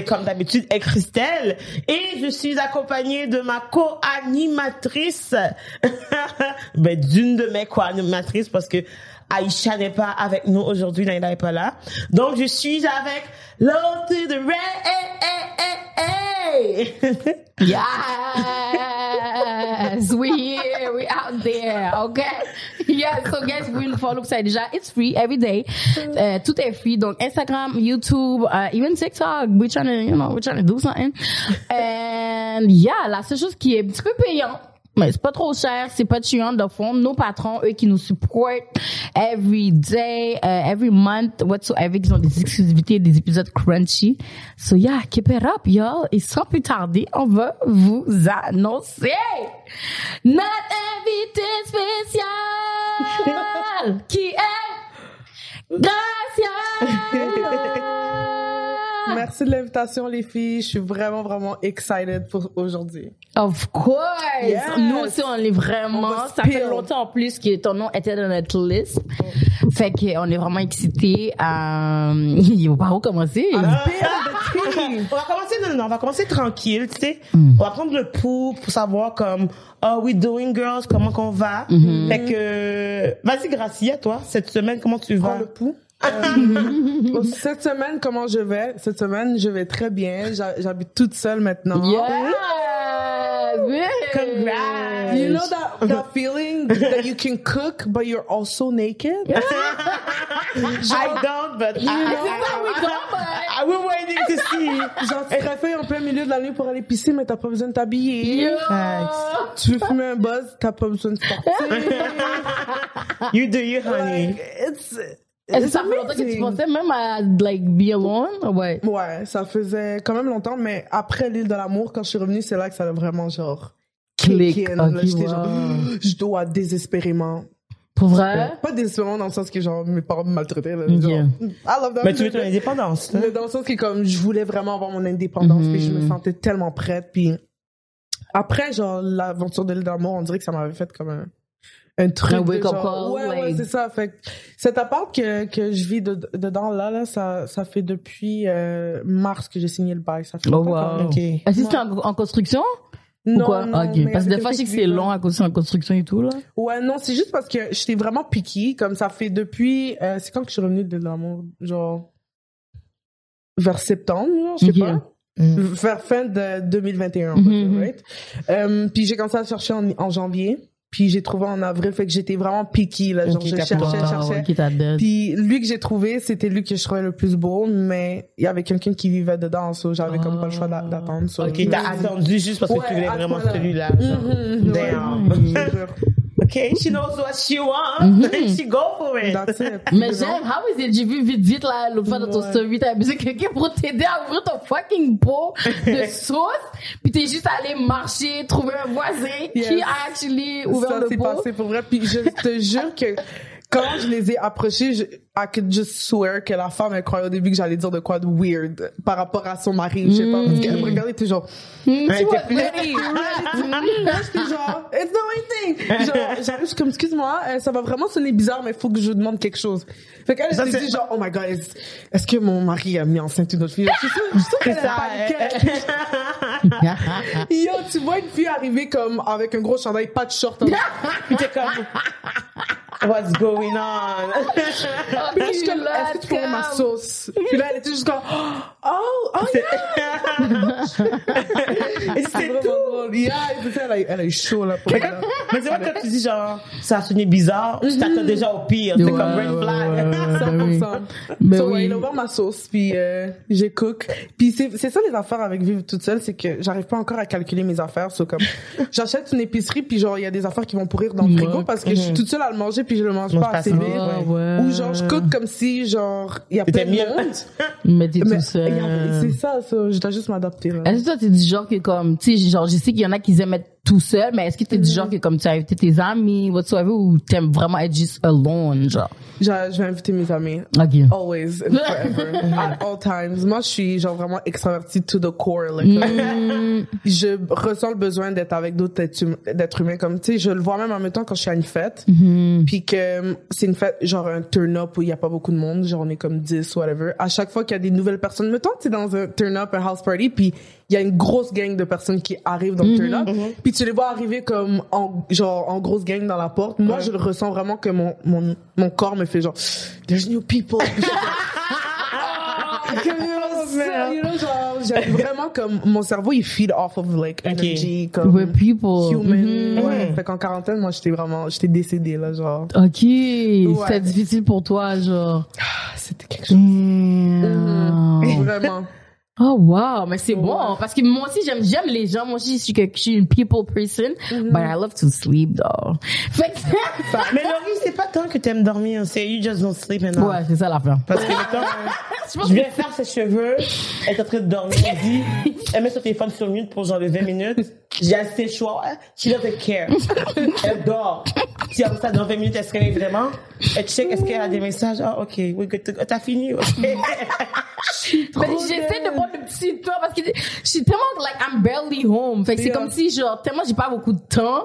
comme d'habitude, est Christelle. Et je suis accompagnée de ma co-animatrice, ben, d'une de mes co-animatrices parce que Aïcha n'est pas avec nous aujourd'hui, n'est pas là. Donc je suis avec to the Red. Hey, hey, hey. Yes, we here, we out there, okay? Yeah, so guys, we will follow ça déjà. It's free every day. Uh, tout est free. Donc Instagram, YouTube, uh, even TikTok. We're trying to, you know, we're trying to do something. And yeah, la seule chose qui est un petit peu payante, mais c'est pas trop cher, c'est pas chiant de fond. Nos patrons, eux qui nous supportent every day, uh, every month, whatsoever, qui ont des exclusivités, des épisodes crunchy. So yeah, keep it up, y'all. Et sans plus tarder, on va vous annoncer notre invité spécial qui est Gracia. Merci de l'invitation, les filles. Je suis vraiment, vraiment excited pour aujourd'hui. Of course! Yes. Nous aussi, on est vraiment, On ça fait longtemps en plus que ton nom était dans notre liste. Fait qu'on est vraiment excités. Euh, il va pas recommencer. on va commencer, non, non, on va commencer tranquille, tu sais. Mm. On va prendre le pouls pour savoir comme, are we doing girls, comment qu'on va? Mm-hmm. Fait que, vas-y Gracia, toi, cette semaine, comment tu vas? Prends le pouls. Euh, cette semaine, comment je vais? Cette semaine, je vais très bien. J'ha- J'habite toute seule maintenant. Yeah! Congrats. You know that, that feeling that you can cook, but you're also naked? I don't, but I, I, I, we're waiting to see. Genre, tu te réveilles en plein milieu de la nuit pour aller pisser, mais t'as pas besoin de t'habiller. Tu veux fumer un buzz, t'as pas besoin de sortir. You do you, honey. Like, it's, Est-ce que it's ça fait longtemps que tu pensais même à, like, be alone? Ouais. Ouais, ça faisait quand même longtemps, mais après l'île de l'amour, quand je suis revenue, c'est là que ça a vraiment genre Click. kick in. Là, Ok, j'étais wow. genre, je dois désespérément. Pour vrai? Pas désespérément dans le sens que genre mes parents me maltraitaient. Là, Ok. genre, I love them. Mais tu veux ton indépendance, hein? Mais dans le sens que comme je voulais vraiment avoir mon indépendance, puis je me Mhm. sentais tellement prête. Puis après, genre l'aventure de l'île de l'amour, on dirait que ça m'avait fait comme un un truc Un de genre, call, ouais, ouais, c'est ça fait que cet appart que que je vis de- dedans là là ça ça fait depuis euh, mars que j'ai signé le bail ça fait Oh, wow. Ok. Est-ce que c'est en, en construction? Ou Non, quoi? non, ok. mais Parce que des fois, je sais que c'est long à cause en construction et tout, là. Ouais, non, c'est juste parce que j'étais vraiment piquée. Comme ça fait depuis. euh, c'est quand que je suis revenue de l'amour? Genre. Vers septembre, genre, je sais pas. Mm. Vers fin de 2021, on va Mhm, dire, mhm. right? Euh, puis j'ai commencé à chercher en, en janvier. Puis j'ai trouvé en avril. Fait que j'étais vraiment piquée, là. Genre, je cherchais, pas- cherchais. ouais, qui t'a dead. Puis lui que j'ai trouvé, c'était lui que je trouvais le plus beau, mais il y avait quelqu'un qui vivait dedans, so j'avais comme pas le choix d'a- d'attendre. so Ok, t'as attendu juste parce que tu voulais vraiment celui-là. genre. Ouais. Damn. Je te jure. Ok, she knows what she wants. Mhm. she go for it. That's it. Mais j'aime, how is it? J'ai vu vite vite là, l'autre fois dans ton story, t'as besoin de quelqu'un pour t'aider à ouvrir ton fucking pot de sauce, puis t'es juste allé marcher, trouver un voisin qui a actually ouvert ça le s'est pot. passé pour vrai. Puis je te jure que quand je les ai approchés, je, I could just swear que la femme, elle croyait au début que j'allais dire de quoi de weird par rapport à son mari. Je sais pas, parce qu'elle me regardait toujours. Ouais, tu vois, ready, ready. Là, j'étais genre, it's the right thing. Genre, j'arrive, je suis comme, excuse-moi, euh, ça va vraiment sonner bizarre, mais il faut que je demande quelque chose. Fait qu'elle, s'est dit genre, oh my god, est-ce, que mon mari a mis enceinte une autre fille? Je suis sûre, je suis sûre C'est qu'elle a paniqué. Yo, tu vois une fille arriver comme avec un gros chandail, pas de short. T'es comme, what's going on? Puis je suis comme, est-ce que tu ma sauce? Puis là, elle était juste comme, oh, oh, yeah! Et c'est tout. drôle. Yeah, elle a, elle a eu chaud, là, pour Mais c'est vrai quand tu dis genre, ça a sonné bizarre, tu t'attends déjà au pire. C'est Ouais, comme red flag. ouais, ouais, ben oui. 100%. Ben so, oui. ouais, il a ouvert ma sauce, puis euh, j'ai cook. Puis c'est c'est ça les affaires avec vivre toute seule, c'est que j'arrive pas encore à calculer mes affaires. So, comme j'achète une épicerie, puis genre il y a des affaires qui vont pourrir dans le frigo parce que je suis toute seule à le manger, puis je le mange Mange pas pas assez vite. Ah, ouais. ouais. Ou genre je cook comme si genre il y a plein de monde. Mais t'es tout seul. c'est ça, ça, je dois juste m'adapter là. Est-ce que toi, t'es du genre que comme, tu sais, genre, je sais qu'il y en a qui aiment être tout seul, mais est-ce que t'es du genre que comme tu as invité tes amis, whatsoever, ou t'aimes vraiment être juste alone, genre? Je, je vais inviter mes amis. Ok. Always and forever. at all times. Moi, je suis genre vraiment extravertie to the core. Like, Mm. je ressens le besoin d'être avec d'autres hum- d'êtres humains. Comme, tu sais, je le vois même en même temps quand je suis à une fête. Mm-hmm. Puis que hum, c'est une fête, genre un turn-up où il y a pas beaucoup de monde. Genre, on est comme 10, whatever. À chaque fois qu'il y a des nouvelles personnes, mettons que t'es dans un turn-up, un house party, puis il y a une grosse gang de personnes qui arrivent dans le turn-up. Puis tu les vois arriver comme en, genre, en grosse gang dans la porte. Moi, je le ressens vraiment que mon, mon, mon corps me fait genre, there's new people. Genre, j'ai vraiment comme mon cerveau il feed off of like energy comme With people. human Mhm. ouais fait qu'en quarantaine moi j'étais vraiment j'étais décédée là genre Ok. C'était difficile pour toi, genre. ah, c'était quelque chose Damn. vraiment Oh wow, mais c'est bon parce que moi aussi j'aime j'aime les gens. Moi aussi je suis que je suis une people person, but I love to sleep though. Fait que Mais Laurie, c'est pas tant que t'aimes dormir, c'est you just don't sleep enough. ouais, c'est ça l'affaire. Parce que mettons, je viens faire ses cheveux, elle est en train de dormir, elle dit, elle met son téléphone sur mute pour genre de 20 minutes. J'ai assez chaud. She doesn't care. Elle dort. Si après ça, dans 20 minutes, elle se réveille vraiment, elle check, est-ce qu'elle a des messages? Ah, ok, good to go. T'as fini? Ok. J'essaie de prendre le petit temps parce que je suis tellement like I'm barely home. Fait que c'est comme si genre tellement j'ai pas beaucoup de temps.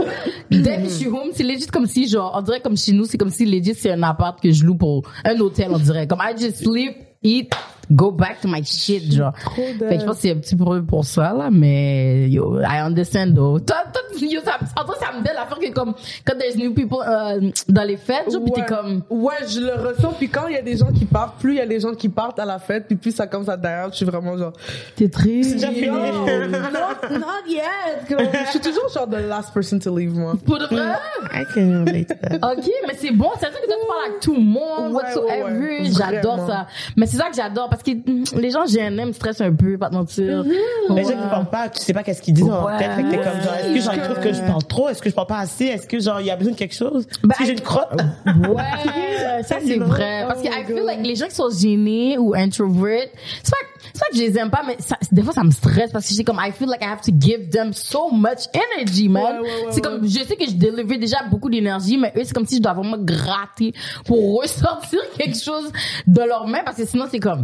Dès que je suis home, c'est legit comme si genre on dirait comme chez nous, c'est comme si legit c'est un appart que je loue pour un hôtel on dirait. Comme I just sleep, eat, go back to my shit genre. Fait que je pense que c'est un petit peu pour ça là, mais yo I understand though. Toi, toi yo ça, en vrai, ça me donne l'affaire que comme quand there's new people euh, dans les fêtes, genre pis t'es Ouais. comme ouais je le ressens puis quand il y a des gens qui partent plus il y a des gens qui partent à la fête puis plus ça commence à derrière je suis vraiment genre t'es triste. C'est déjà fini. not, not yet comme, je suis toujours genre the last person to leave moi Pour de vrai? I can relate to that. Ok, mais c'est bon, c'est ça que toi, tu parles avec tout le monde, Ouais, whatsoever. ouais, ouais. J'adore ça. Mais c'est ça que j'adore parce que mm, les gens GNM me stressent un peu, pas te mentir. Les gens qui parlent pas, tu sais pas qu'est-ce qu'ils disent dans leur tête. Fait que t'es comme genre, est-ce que genre, ils trouvent que je parle trop? Est-ce que je parle pas assez? Est-ce que genre, il y a besoin de quelque chose? Ben, Est-ce que j'ai une crotte? Ouais, ça c'est vrai. Parce que Oh I feel like les gens qui sont gênés ou introverts, c'est pas, c'est pas que je les aime pas, mais ça, des fois ça me stresse parce que j'ai comme, I feel like I have to give them so much energy, man. Ouais, ouais, ouais, c'est comme, je sais que je délivre déjà beaucoup d'énergie, mais eux c'est comme si je dois vraiment gratter pour ressortir quelque chose de leurs mains parce que sinon c'est comme.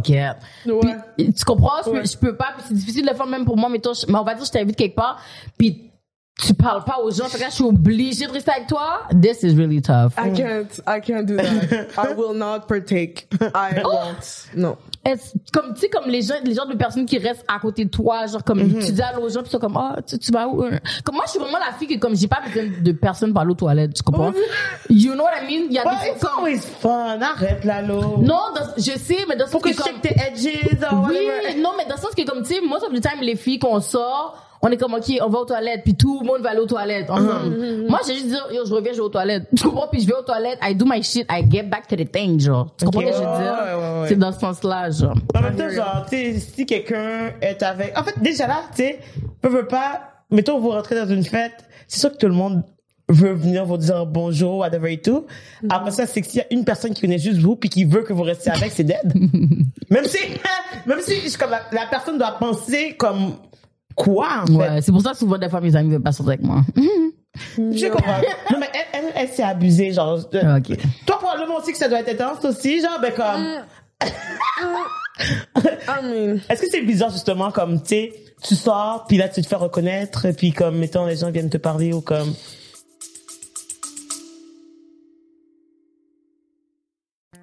Puis, tu comprends? Je, peux- je peux pas, puis c'est difficile de le faire même pour moi, mais, toi, je- mais on va dire je t'invite quelque part, puis tu parles pas aux gens, fait que là, je suis obligée de rester avec toi. This is really tough. I can't I can't do that I will not partake I won't no Est-ce- comme tu sais comme les gens les genres de personnes qui restent à côté de toi genre comme tu dis allô aux gens puis sont comme ah tu, tu vas où euh? comme moi je suis vraiment la fille que comme j'ai pas besoin de personne aller aux toilettes tu comprends? You know what I mean? Il y a des it's comme always fun? Arrête, là, l'eau. non dans- je sais mais dans ce Faut que que je comme check tes edges or oui whatever. non mais dans le sens que comme tu sais most of the time les filles qu'on sort on est comme ok on va aux toilettes puis tout le monde va aller aux toilettes ensemble. Moi j'ai juste dire yo je reviens je vais aux toilettes. Tu comprends? Puis je vais aux toilettes I do my shit I get back to the thing genre. Tu comprends ce que je veux dire? C'est dans ce sens là genre. En même temps, genre, tu sais, si quelqu'un est avec... En fait, déjà là, tu sais, peut, veut pas... Mettons, vous rentrez dans une fête, c'est sûr que tout le monde veut venir vous dire bonjour, whatever et tout. Après ça, c'est que s'il y a une personne qui connaît juste vous puis qui veut que vous restiez avec, c'est dead. même si, même si, je- comme la, la personne doit penser comme quoi, en fait? ouais c'est pour ça que souvent des fois mes amis veulent pas sortir avec moi Je comprends. Non, mais elle, elle, elle s'est abusée, genre. de- ok Toi, probablement aussi que ça doit être intense aussi, genre, ben comme... I mean Est-ce que c'est bizarre justement comme tu sais tu sors puis là tu te fais reconnaître puis comme mettons les gens viennent te parler ou comme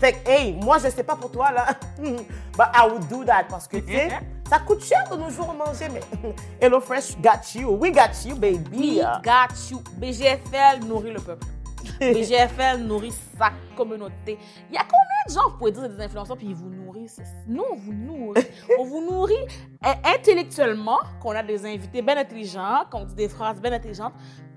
Fait que, hey, moi, je sais pas pour toi, là. But I would do that parce que, tu sais, ça coûte cher de nos jours manger, mais HelloFresh got you. We got you, baby. We got you. BGFL nourrit le peuple. BGFL nourrit sa communauté. Il y a combien de gens, vous pouvez dire, des influenceurs, puis ils vous nourrissent? Nous, on vous nourrit. on vous nourrit euh, intellectuellement, qu'on a des invités bien intelligents, qu'on dit des phrases bien intelligentes,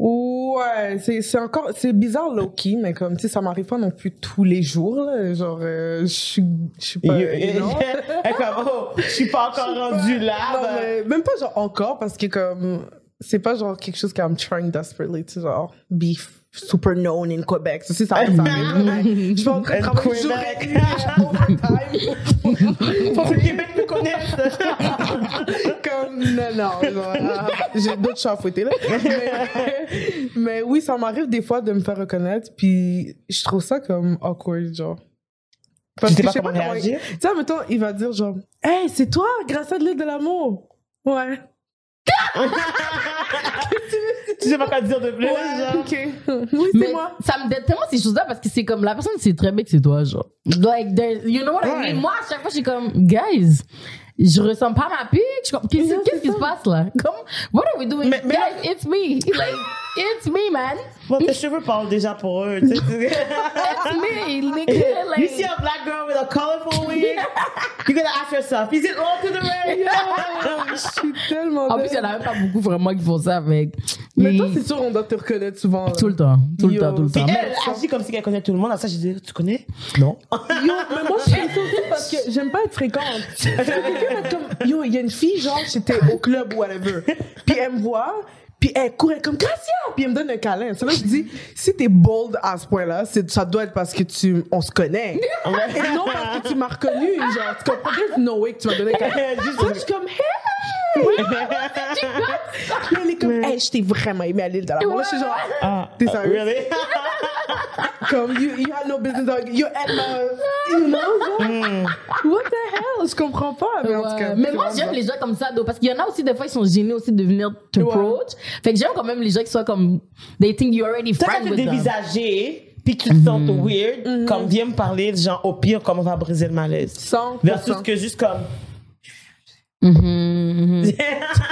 Ouais, c'est c'est encore c'est bizarre low key mais comme tu sais ça m'arrive pas non plus tous les jours là, genre euh, je suis je suis pas you est comme, oh, je suis pas encore rendue là. Non, ben. mais même pas genre encore parce que comme c'est pas genre quelque chose qu'I'm trying desperately to genre be f- super known in Quebec. Ça, c'est ça. Je suis en train de travailler jour overtime. Faut que Québec me connaisse. comme non non ah, j'ai d'autres chats à fouetter là mais, mais oui ça m'arrive des fois de me faire reconnaître puis je trouve ça comme awkward genre Tu sais que pas je comment réagir? tu sais mettons il va dire genre hey c'est toi grâce à de l'île de l'amour ouais tu sais pas quoi dire de plus, ouais genre. ok oui Mais c'est moi ça me déteste tellement ces choses-là parce que c'est comme la personne sait très bien que c'est toi, genre. Like, you know what I Ouais. mean? Moi, à chaque fois, je suis comme, guys, je ressemble pas ma pique. Qu'est-ce qui se passe là? Comme, what are we doing? Mais- mais- guys, it's me. Like, it's me, man. Bon, tes cheveux parlent déjà pour eux. It's me, nigga. You see a black girl with a colorful wig, you're gonna ask yourself, is it all to the red? je suis tellement en plus, il y en a même pas beaucoup vraiment qui font ça avec. mais toi c'est sûr on doit te reconnaître souvent tout le temps. Tout le temps, tout le temps. Elle agit comme si elle connaît tout le monde. À ça, je dis, tu connais? Non. Yo, mais moi, je fais ça aussi parce que j'aime pas être fréquente. Quelqu'un comme, yo, il y a une fille, genre, j'étais au club ou whatever. Puis elle me voit, puis elle courait comme Gracia, puis elle me donne un câlin. C'est là que je dis, si t'es bold à ce point-là, ça doit être parce que tu, on se connaît. Et non parce que tu m'as reconnu, genre, tu comprends? There's no way que tu m'as donné un câlin. Juste- je suis comme, hey! Puis elle est comme, hey, je t'ai vraiment aimé à l'île de la Moi, je suis genre, Ah, T'es sérieux? Really? comme, you, you had no business, dog. You had my, you know, genre, what the hell? Je comprends pas, mais en tout Ouais. cas. Mais c'est moi, j'aime les gens comme ça, though, parce qu'il y en a aussi, des fois, ils sont gênés aussi de venir te Ouais. approach. Fait que j'aime quand même les gens qui soient comme, they think you're already friends with them. dévisagé, puis tu te sens weird, comme viens me parler, genre, au pire, comme on va briser le malaise? 100%. Versus que juste comme. Mhm, mhm.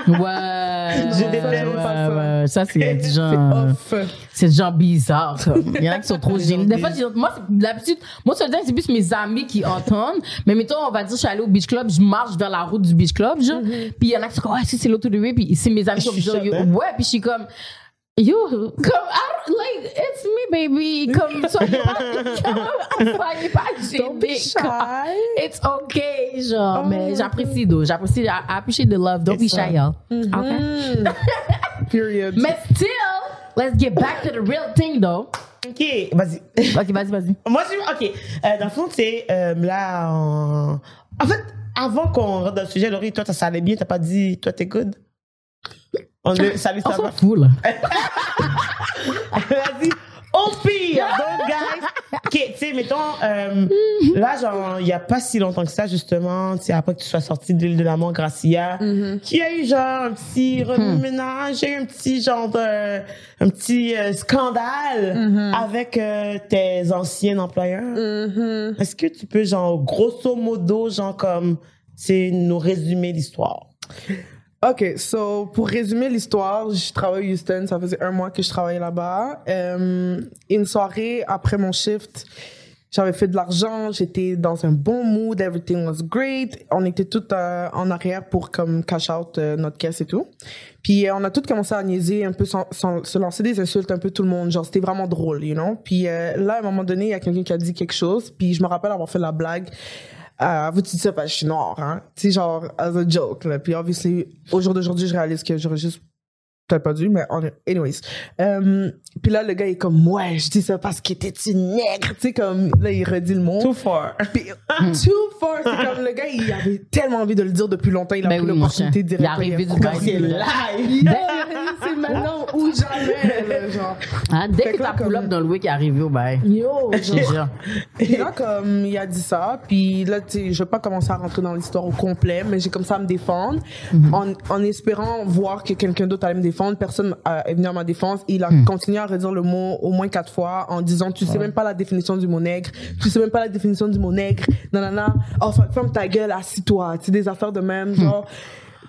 Ouais. Je ouais, déteste ouais, pas ça. ouais. Ça, c'est du genre, C'est off. c'est du genre bizarre, comme. Il y en a qui sont trop gênés. Des fois, gens moi, c'est l'habitude, moi, que c'est plus mes amis qui entendent. Mais mettons, on va dire, je suis allée au beach club, je marche vers la route du beach club, genre. Puis il y en a qui sont comme, ouais, si c'est l'auto de puis c'est mes amis qui sont choquée. ouais, puis je suis comme, Yo, comme, I don't, like, it's me, baby. Comme, soyez pas, soyez pas gênés. It's okay, genre, Oh. mais j'apprécie. J'apprécie, I, appreciate the love. Don't be shy, ça. y'all. Mm-hmm. Okay? Mm. Period. Mais still, let's get back to the real thing, though. Ok, vas-y. Ok, vas-y, vas-y. Moi, je OK. Euh, dans le fond, c'est euh, là, en... en fait, avant qu'on rentre dans le sujet, Laurie, toi, ça allait bien, t'as pas dit, toi, t'es good? On le, salut, On ça va? s'en fout, là. Elle a dit, au pire, donc, guys. OK, tu sais, mettons, euh, là, genre, il y a pas si longtemps que ça, justement, tu sais, après que tu sois sorti de l'île de la mort, Gracia, qui a eu, genre, un petit y a eu un petit, genre, de, un petit euh, scandale avec euh, tes anciens employeurs. Mhm. Est-ce que tu peux, genre, grosso modo, genre, comme, c'est nous résumer l'histoire? Ok, so pour résumer l'histoire, je travaille à Houston, ça faisait un mois que je travaillais là-bas. Euh, une soirée après mon shift, j'avais fait de l'argent, j'étais dans un bon mood, everything was great. On était tous euh, en arrière pour comme cash out euh, notre caisse et tout. Puis euh, on a tous commencé à niaiser un peu, sans, se lancer des insultes un peu tout le monde, genre c'était vraiment drôle, you know? Puis là à un moment donné, il y a quelqu'un qui a dit quelque chose, puis je me rappelle avoir fait la blague. Euh, vous dites ça parce que je suis noire, hein. Tu genre, as a joke, là. Puis, obviously, au jour d'aujourd'hui, je réalise que j'aurais juste peut-être pas dû, mais on est- anyways. Euh, puis là, le gars est comme, ouais, je dis ça parce que t'es une nègre. Tu sais, comme, là, il redit le mot. Too far. Puis, too far. C'est comme, le gars, il avait tellement envie de le dire depuis longtemps. Il a Ben pris oui, l'opportunité de Il est arrivé du bail. C'est live. Yeah, c'est maintenant ou jamais, là, genre. Hein, dès Fait que que là, ta pull-up comme- dans le week est arrivé au bail. Yo, Je te jure. Puis là, comme il a dit ça, puis là, tu sais, je vais pas commencer à rentrer dans l'histoire au complet, mais j'ai comme ça à me défendre, en, en espérant voir que quelqu'un d'autre allait me défendre. Personne euh, est venu à ma défense. Il a continué à redire le mot au moins quatre fois en disant, tu sais même pas la définition du mot nègre, tu sais même pas la définition du mot nègre, nanana. Oh, fa- ferme ta gueule, assis-toi. Tu des affaires de même, genre.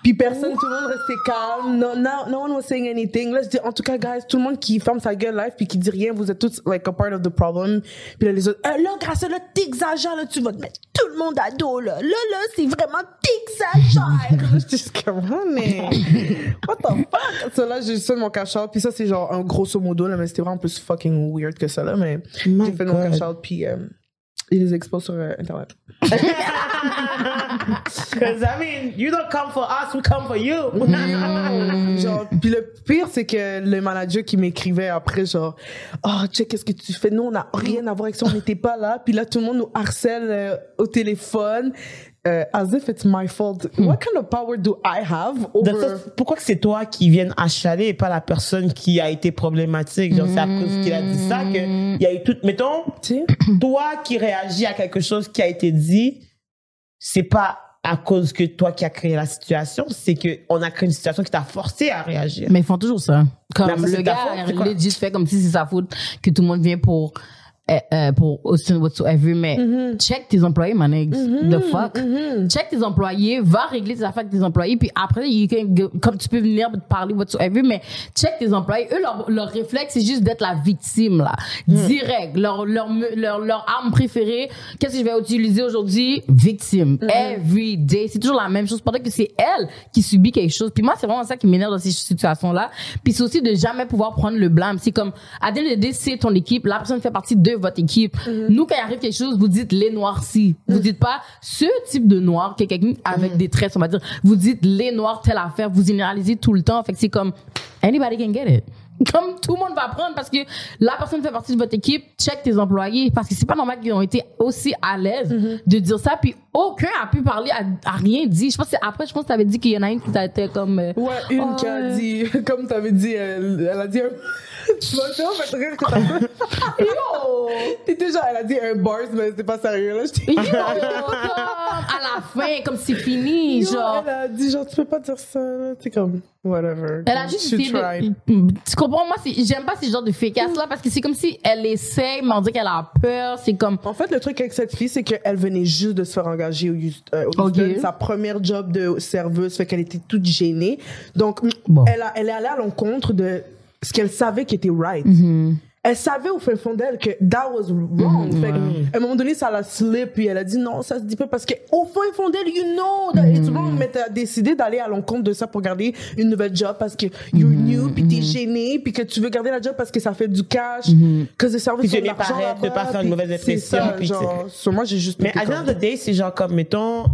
Puis personne, tout le monde restait calme. No, no, no one was saying anything. Là, je dis, en tout cas, guys, tout le monde qui ferme sa gueule live puis qui dit rien, vous êtes tous, like, a part of the problem. Puis là, les autres, euh, là, grâce à là, t'exagères, là, tu vas te mettre tout le monde à dos, là. Là, là, c'est vraiment t'exagères. je dis, comme, ah, mais, what the fuck? Ça, là, j'ai juste fait mon cash-out. Puis ça, c'est genre un grosso modo, là, mais c'était vraiment plus fucking weird que ça, là. Mais j'ai fait mon cash-out puis, euh, il les expose sur euh, Internet. Because, I mean, you don't come for us, we come for you. genre puis le pire c'est que le manager qui m'écrivait après genre oh check qu'est-ce que tu fais? Nous on n'a rien à voir avec ça on n'était pas là puis là tout le monde nous harcèle euh, au téléphone euh, as if it's my fault what kind of power do I have over ça, pourquoi que c'est toi qui viens achaler et pas la personne qui a été problématique? Genre, c'est à cause qu'il a dit ça que il y a eu tout. Mettons, toi qui réagis à quelque chose qui a été dit, c'est pas à cause que toi qui as créé la situation, c'est que on a créé une situation qui t'a forcé à réagir. Mais ils font toujours ça. Comme le gars, quoi? legit fait comme si c'est sa faute que tout le monde vient pour, euh, pour Austin whatsoever. Mais Mm-hmm. check tes employés, man. The fuck? Check tes employés, va régler tes affaires avec tes employés. Puis après, you can go- comme tu peux venir te parler whatsoever. Mais check tes employés. Eux, leur, leur réflexe, c'est juste d'être la victime, là. Mm. Direct. Leur, leur, leur, leur arme préférée, qu'est-ce que je vais utiliser aujourd'hui? Victime. Mm-hmm. Every day. C'est toujours la même chose. Pendant que c'est elle qui subit quelque chose. Puis moi, c'est vraiment ça qui m'énerve dans ces situations-là. Puis c'est aussi de jamais pouvoir prendre le blâme. C'est comme, à the end of the day, c'est ton équipe. La personne fait partie de votre équipe. Nous, quand il arrive quelque chose, vous dites les noircis. Vous dites pas ce type de noir, qui est quelqu'un avec des traits, on va dire. Vous dites les noirs, telle affaire. Vous généralisez tout le temps. Fait que c'est comme, anybody can get it. Comme tout le monde va prendre parce que la personne fait partie de votre équipe, check tes employés. Parce que c'est pas normal qu'ils ont été aussi à l'aise de dire ça. Puis aucun a pu parler à, à rien dit. Je pense que après je pense que t'avais dit qu'il y en a une qui t'a été comme euh, ouais une Oh, qui a dit comme t'avais dit elle, elle a dit un tu vas faire fait rire que t'as Yo! t'étais genre elle a dit un bars mais c'était pas sérieux là Yo, comme, à la fin, comme c'est fini, Yo, genre. elle a dit genre tu peux pas dire ça c'est comme whatever. Elle a juste She comprends? Moi, j'aime pas ce genre de fake là parce que c'est comme si elle essaie, mais on dit qu'elle a peur. C'est comme... En fait, le truc avec cette fille, c'est qu'elle venait juste de se faire engager au Houston. euh, au. Houston. Sa première job de serveuse fait qu'elle était toute gênée. Donc, Bon. elle, a, elle est allée à l'encontre de ce qu'elle savait qui était right. Mm-hmm. Elle savait au fin fond d'elle que that was wrong. Fait que, à un moment donné, ça la slip, puis elle a dit non, ça se dit pas parce que au fin fond d'elle, you know that it's wrong, mais t'as décidé d'aller à l'encontre de ça pour garder une nouvelle job parce que you're new, puis t'es gêné, puis que tu veux garder la job parce que ça fait du cash, que le service de l'argent de pas faire une mauvaise c'est impression, ça, puis genre, sur moi, j'ai juste Mais à of the day, c'est genre comme, mettons,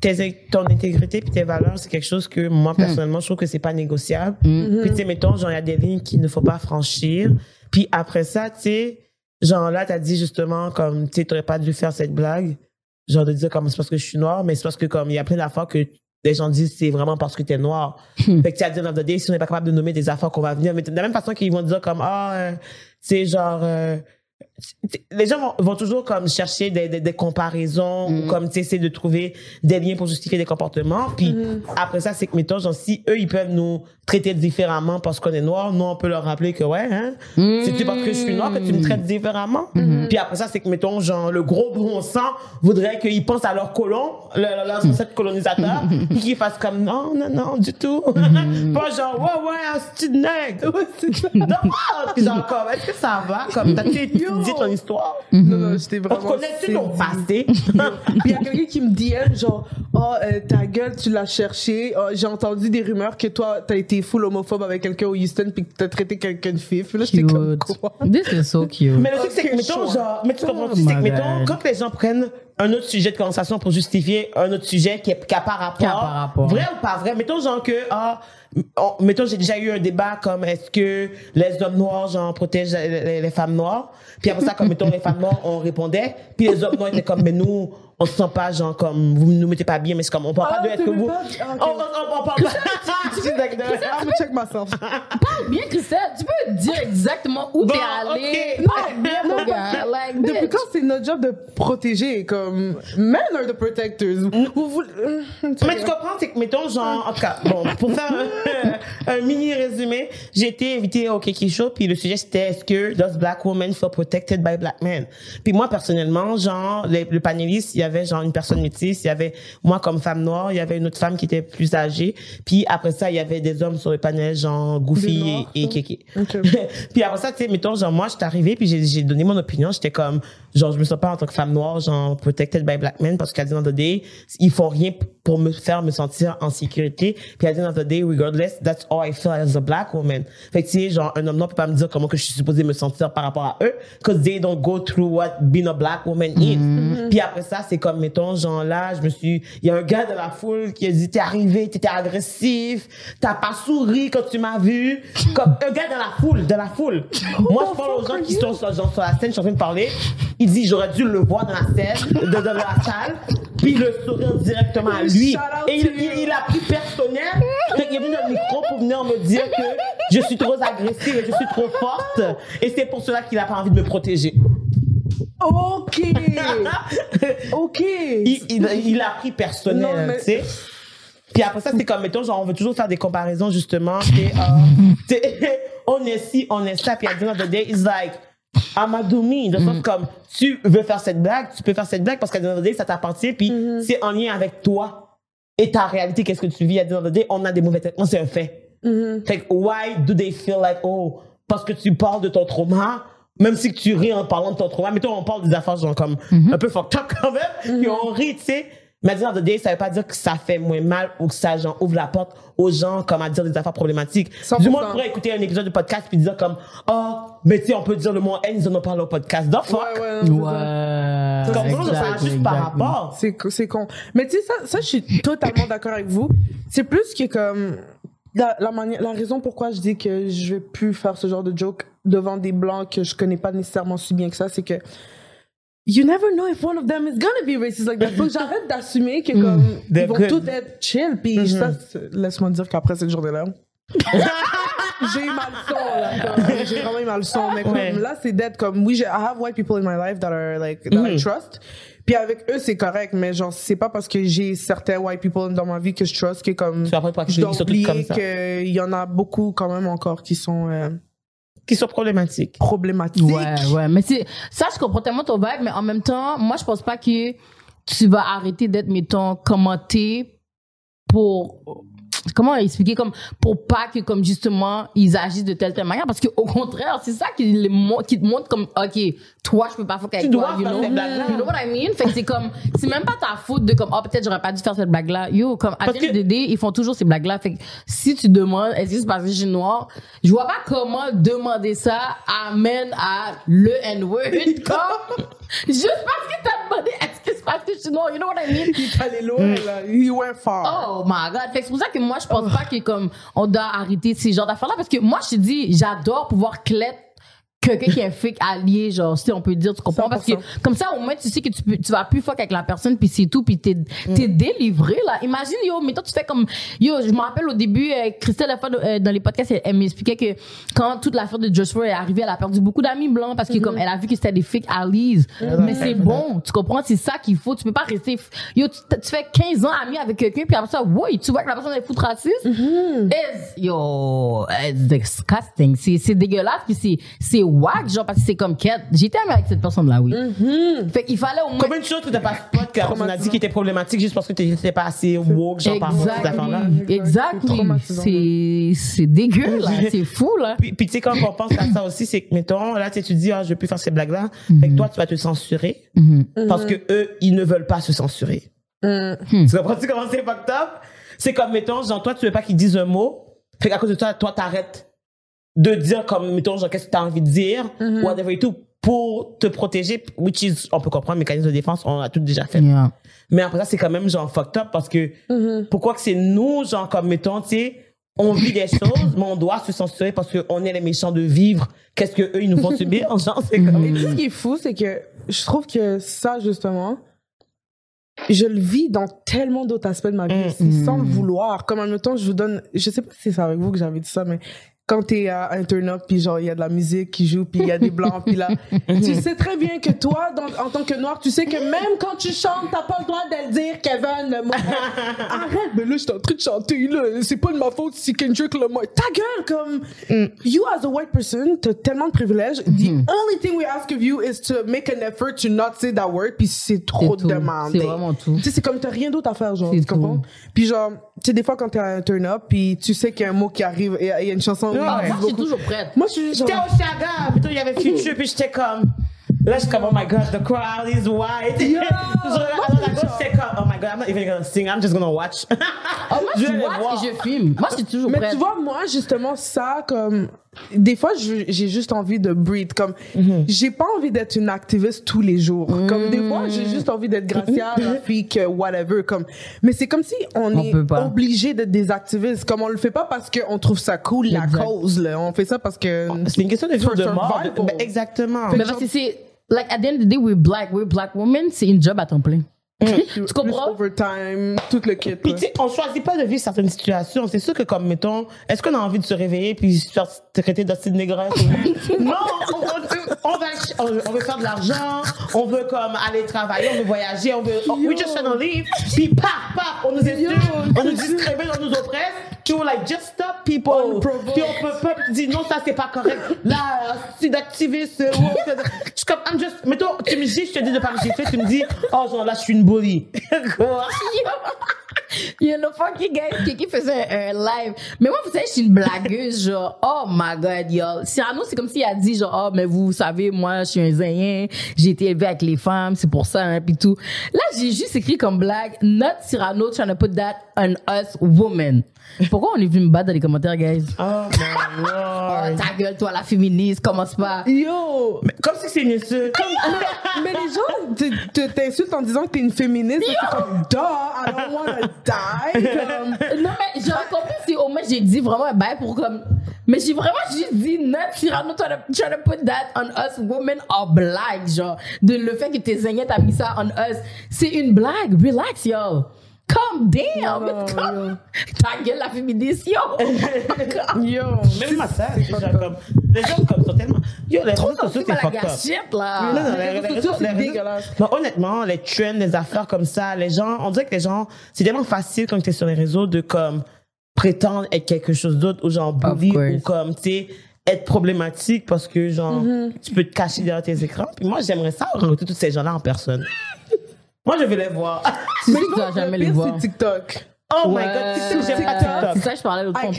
tes, ton intégrité puis tes valeurs, c'est quelque chose que moi, personnellement, je trouve que c'est pas négociable. Puis, tu sais, mettons, genre, il y a des lignes qu'il ne faut pas franchir. Puis après ça, tu sais, genre là, t'as dit justement, comme, tu sais, t'aurais pas dû faire cette blague. genre de dire comme c'est parce que je suis noire, mais c'est parce que comme il y a plein d'affaires que les gens disent c'est vraiment parce que t'es noir. fait que tu as dit dans si on n'est pas capable de nommer des affaires qu'on va venir, mais de la même façon qu'ils vont dire comme ah euh, c'est genre euh, les gens vont, vont toujours comme chercher des, des, des comparaisons ou comme tu sais, essayer de trouver des liens pour justifier des comportements. Puis après ça c'est que mettons genre si eux ils peuvent nous traiter différemment parce qu'on est noir nous on peut leur rappeler que ouais hein c'est parce que je suis noir que tu me traites différemment? Puis après ça c'est que mettons genre le gros bon sang voudrait qu'ils pensent à leurs colons leur, leur ancêtre colonisateur puis qu'ils fassent comme non non non du tout. Pas genre ouais ouais un petit nègre. Non genre comme est-ce que ça va? Comme t'as tu dit ton histoire? Non, non, j'étais on vraiment. te connaît-tu nos saisie. passés? Puis il y a quelqu'un qui me DM genre oh euh, ta gueule tu l'as cherché Oh, j'ai entendu des rumeurs que toi t'as été full homophobe avec quelqu'un au Houston puis que t'as traité quelqu'un de fif là j'étais comme quoi? This is so cute. Mais le truc, c'est que, mettons, genre, mais tu comprends, Oh c'est que, my mettons, God. quand les gens prennent un autre sujet de conversation pour justifier un autre sujet qui, est, qui a pas rapport, Qui a pas rapport. vrai ou pas vrai, mettons, genre, que, ah, on- mettons, j'ai déjà eu un débat comme, est-ce que les hommes noirs, genre, protègent les femmes noires? Puis après ça, comme, mettons, les femmes noires, on répondait, puis les hommes noirs étaient comme, mais nous, on se sent pas, genre, comme, vous nous mettez pas bien, mais c'est comme, on parle Ah, pas de, est-ce que vous, pas? Ah, ok. on, on, on parle pas, I'm gonna check myself Parle bien, Christelle. Tu peux dire exactement où Bon, t'es allé. ok. Parle bien, mon gars. Like, Depuis quand c'est notre job de protéger comme men are the protectors? Vous, vous, Mais tu comprends, c'est que, mettons, genre, en tout cas, bon, pour faire un, un mini résumé, j'ai été invitée au Kiki Show, puis le sujet c'était est-ce que does black women feel protected by black men? Puis moi, personnellement, genre, les- le panéliste, il y avait genre une personne métisse, il y avait moi comme femme noire, il y avait une autre femme qui était plus âgée, puis après ça, il y avait des hommes sur le panel, genre Goofy et, et. Ok. puis après ça, tu sais, mettons, genre, moi, je suis arrivée, puis j'ai donné mon opinion, j'étais comme, genre, je me sens pas en tant que femme noire, genre, protected by black men, parce qu'à the end of the day, ils font rien pour me faire me sentir en sécurité. Puis à the end of the day, regardless, that's all I feel as a black woman. Fait que, tu sais, genre, un homme noir peut pas me dire comment que je suis supposée me sentir par rapport à eux, cause they don't go through what being a black woman is. Puis après ça, c'est comme, mettons, genre, là, je me suis, il y a un gars de la foule qui a dit, t'es arrivé, t'étais agressif, t'as pas souri quand tu m'as vu. Comme, un gars de la foule, de la foule. Moi, je parle aux gens qui sont sur, genre, sur la scène, je suis en train de parler. Il dit, j'aurais dû le voir dans la scène, de, de la salle, puis le sourire directement à lui. Et il, il, il a pris personnel. Qu'il est venu dans le micro pour venir me dire que je suis trop agressive et je suis trop forte. Et c'est pour cela qu'il a pas envie de me protéger. ok ok il, il, il a pris personnel, mais- tu sais. Puis après ça, c'est comme, mettons, genre, on veut toujours faire des comparaisons, justement. C'est, euh, on est ci, on est ça. Puis à the end of the day, it's like, Amadou me. Dans le sens comme, tu veux faire cette blague, tu peux faire cette blague parce qu'à day, ça t'appartient. Puis c'est en lien avec toi et ta réalité. Qu'est-ce que tu vis à day? On a des mauvais traitements, c'est un fait. Fait que, why do they feel like, oh, parce que tu parles de ton trauma, même si tu ris en parlant de ton trauma, mettons, on parle des affaires genre comme un peu fucked up quand même, puis on rit, tu sais. Mais à the day, ça veut pas dire que ça fait moins mal ou que ça genre, ouvre la porte aux gens comme à dire des affaires problématiques. 100%. Du moins, on pourrait écouter un épisode de podcast puis dire comme, oh, mais tu sais, on peut dire le mot haine, ils en ont parlé au podcast. The fuck. ouais ouais, non. Ouais. C'est comme ça, ça a juste par rapport. C'est c'est con. Mais tu sais, ça, ça, je suis totalement d'accord avec vous. C'est plus que comme la, la manière, la raison pourquoi je dis que je vais plus faire ce genre de joke devant des blancs que je connais pas nécessairement si bien que ça, c'est que you never know if one of them is gonna be racist like that. Faut que j'arrête d'assumer que comme They're ils vont good. tous être chill. Puis c'est- laisse-moi dire qu'après cette journée-là. j'ai eu ma leçon là comme, j'ai vraiment eu ma leçon mais comme là c'est d'être comme oui j'ai I have white people in my life that are like that I trust puis avec eux c'est correct mais genre c'est pas parce que j'ai certains white people dans ma vie que je trust que comme après pas que je dois oublier comme qu'il y en a beaucoup quand même encore qui sont euh, Qui sont problématiques. problématiques Ouais, ouais. Mais c'est, ça, je comprends tellement ton vibe, mais en même temps, moi, je pense pas que tu vas arrêter d'être, mettons, commenté pour, comment expliquer, comme, pour pas que, comme, justement, ils agissent de telle, telle manière? Parce que, au contraire, c'est ça qui, les qui te montre comme, OK, toi, je peux pas fuck avec Tu toi, dois you faire know? cette. You know what I mean? Fait que c'est comme, c'est même pas ta faute de, comme, oh, peut-être j'aurais pas dû faire cette blague-là. Yo, comme, à que- DD, ils font toujours ces blagues-là. Fait que, si tu demandes, est-ce que c'est parce que je suis noire? Je vois pas comment demander ça amène à le N-word. Comme, juste parce que t'as demandé, est-ce c'est parce que? You know what I mean? il est allé loin là il went far Oh my god. Fait que c'est pour ça que moi, je pense pas que comme, on doit arrêter ces genres d'affaires-là parce que moi, je te dis, j'adore pouvoir clé- quelqu'un qui est fake allié, genre, si on peut dire, tu comprends? Parce que 100%. comme ça, au moins, tu sais que tu, peux, tu vas plus fuck avec la personne, puis c'est tout, puis t'es t'es délivré, là. Imagine, yo, mais toi, tu fais comme... Yo, je me rappelle au début, euh, Christelle, la fois, euh, dans les podcasts, elle, elle m'expliquait que quand toute l'affaire de Joshua est arrivée, elle a perdu beaucoup d'amis blancs parce que comme elle a vu que c'était des fake allies. Mais c'est bon, tu comprends? C'est ça qu'il faut. Tu peux pas rester... Yo, tu, tu fais 15 ans ami avec quelqu'un, puis après ça, oui, tu vois que la personne est fout raciste? It's- yo, it's disgusting? C'est, c'est dégueulasse, puis c'est, c'est whack, genre, parce que c'est comme quête. J'étais amie avec cette personne-là, oui. Fait qu'il fallait au moins. Combien de choses que t'as pas spot que personne a dit qui était problématique juste parce que t'étais pas assez woke, genre, par rapport à cette affaire-là? Traumatisant. C'est, c'est dégueu, là. C'est fou, là. Puis, puis tu sais, quand on pense à ça aussi, c'est que, mettons, là, tu sais, tu dis, ah, je veux plus faire ces blagues-là. Fait que toi, tu vas te censurer. Parce que eux, ils ne veulent pas se censurer. Tu comprends-tu comment c'est fucked up? C'est comme, mettons, genre, toi, tu veux pas qu'ils disent un mot. Fait qu'à cause de toi, toi, t'arrêtes de dire comme, mettons, genre, qu'est-ce que t'as envie de dire, whatever et tout, pour te protéger, which is, on peut comprendre, mécanisme de défense, on a tout déjà fait. Yeah. Mais après ça, c'est quand même genre fucked up parce que pourquoi que c'est nous, genre comme mettons, tu sais, on vit des choses, mais on doit se censurer parce qu'on est les méchants de vivre. Qu'est-ce que eux ils nous font subir Genre, c'est comme. Mais ce qui est fou, c'est que je trouve que ça, justement, je le vis dans tellement d'autres aspects de ma vie aussi, sans le vouloir. Comme en même temps, je vous donne, je sais pas si c'est avec vous que j'avais dit ça, mais quand t'es à un turn-up, puis genre, il y a de la musique qui joue, puis il y a des blancs, puis là, tu sais très bien que toi, dans- en tant que noir, tu sais que même quand tu chantes, t'as pas le droit de le dire, Kevin, le mot. Arrête, mais là, je suis en train de chanter, là. C'est pas de ma faute si Kendrick le mot. Ta gueule, comme, you as a white person, t'as tellement de privilèges. The only thing we ask of you is to make an effort to not say that word, puis c'est trop demandé. C'est vraiment tout. Tu sais, c'est comme t'as rien d'autre à faire, genre, tu comprends? Puis genre, tu sais, des fois, quand t'es à un turn-up, puis tu sais qu'il y a un mot qui arrive, et il y a une chanson où ils moi, je suis toujours prête. Moi, je suis J'étais au Chaga, puis il y avait Future, puis j'étais comme. Là, je suis comme, oh my god, the crowd is white. je regarde à gauche, j'étais comme, oh my god, I'm not even gonna sing, I'm just gonna watch. Oh, moi, Je je et je filme. Moi, je suis toujours Mais prête. tu vois, moi, justement, ça, comme, des fois, j'ai juste envie de breathe. Comme, Mhm. j'ai pas envie d'être une activiste tous les jours. Comme, des fois, j'ai juste envie d'être Gracia, la fille, que whatever. Comme, mais c'est comme si on, On est obligé d'être des activistes. Comme, on le fait pas parce qu'on trouve ça cool, la cause, là. On fait ça parce que. C'est une question de vie de mort. Ben, exactement. Mais parce que c'est, like, at the end of the day, we're black, we're black women, c'est une job à temps plein. tu Plus comprends? overtime, tout le kit. Puis tu on choisit pas de vivre certaines situations. C'est sûr que comme mettons, est-ce qu'on a envie de se réveiller puis se faire traiter d'acide négresse Non, on, on, on va, on, veut faire de l'argent, on veut comme aller travailler, on veut voyager, on veut, on- we just wanna live. Puis paf, paf, on nous insulte, on nous discrimine, on nous oppresse. Puis on like just stop people. Puis on peut pas dire non ça c'est pas correct. Là, c'est d'activiste. Je suis comme I'm just, mettons, tu me dis, je te dis de pas me tu me dis, oh genre là je suis une bully. Quoi? Il y a le fucking guy qui, qui faisait un live. Mais moi, vous savez, je suis une blagueuse, genre, oh my god, y'all. Cyrano, c'est comme s'il a dit, genre, oh, mais vous savez, moi, je suis un zéen, j'ai été élevé avec les femmes, c'est pour ça, hein, pis tout. Là, j'ai juste écrit comme blague, not Cyrano trying to put that on us women. Pourquoi on est venu me battre dans les commentaires, guys? Oh my Oh, lord. ta gueule, toi, la féministe, commence pas. Yo! Mais comme si c'est une insulte. mais, mais les gens te- te- t'insultent en disant que t'es une féministe. C'est comme, duh, I don't wanna die. Comme, Non, mais j'aurais compris si au moins j'ai dit vraiment un bail pour comme. Mais j'ai vraiment juste dit, not Cyrano trying to, trying to put that on us women en blague, genre. De le fait que tes zignettes t'as mis ça on us. C'est une blague. Relax, yo. Calm down. Non, Calm- Ta gueule, la féministe, yo. yo! Même à ça, c'est genre comme, les gens comme sont tellement, yo, les réseaux sociaux, C'est fucked up. Non, là. non, Les les réseaux sociaux, c'est les dégueulasse. Non, honnêtement, les trends, les affaires comme ça, les gens, on dirait que les gens, c'est tellement facile quand tu es sur les réseaux de comme prétendre être quelque chose d'autre ou genre bully ou comme, tu sais, être problématique parce que genre, tu peux te cacher derrière tes écrans. Puis moi, j'aimerais ça rencontrer tous ces gens-là en personne. Moi, je vais les voir. Mais tu vas non, jamais le les voir. c'est TikTok. Oh my Ouais. god, TikTok, j'aime pas C'est TikTok. ça que je parlais l'autre fois.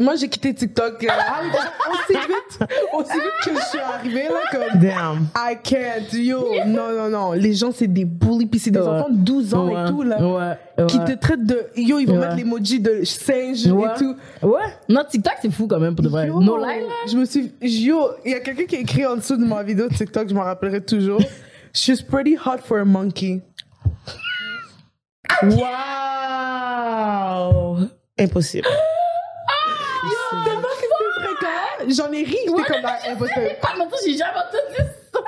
Moi, j'ai quitté TikTok euh, aussi vite, aussi vite que je suis arrivée là, comme. Damn. I can't, yo. Non, non, non. Les gens, c'est des bullies, puis c'est des Ouais. enfants de 12 ans Ouais. et tout, là. Ouais. Qui ouais. te traitent de. Yo, ils vont Ouais. mettre l'emoji de singe Ouais. et tout. Ouais. Non, TikTok, c'est fou quand même pour de vrai. Yo, No lie, là. Je me suis. Yo, il y a quelqu'un qui a écrit en dessous de ma vidéo de TikTok, je m'en rappellerai toujours. She's pretty hot for a monkey. Wow. Impossible. Tellement que c'est fréquent. j'en ai ri. J'étais comme, ah, va te- Pas maintenant, j'ai jamais entendu ça.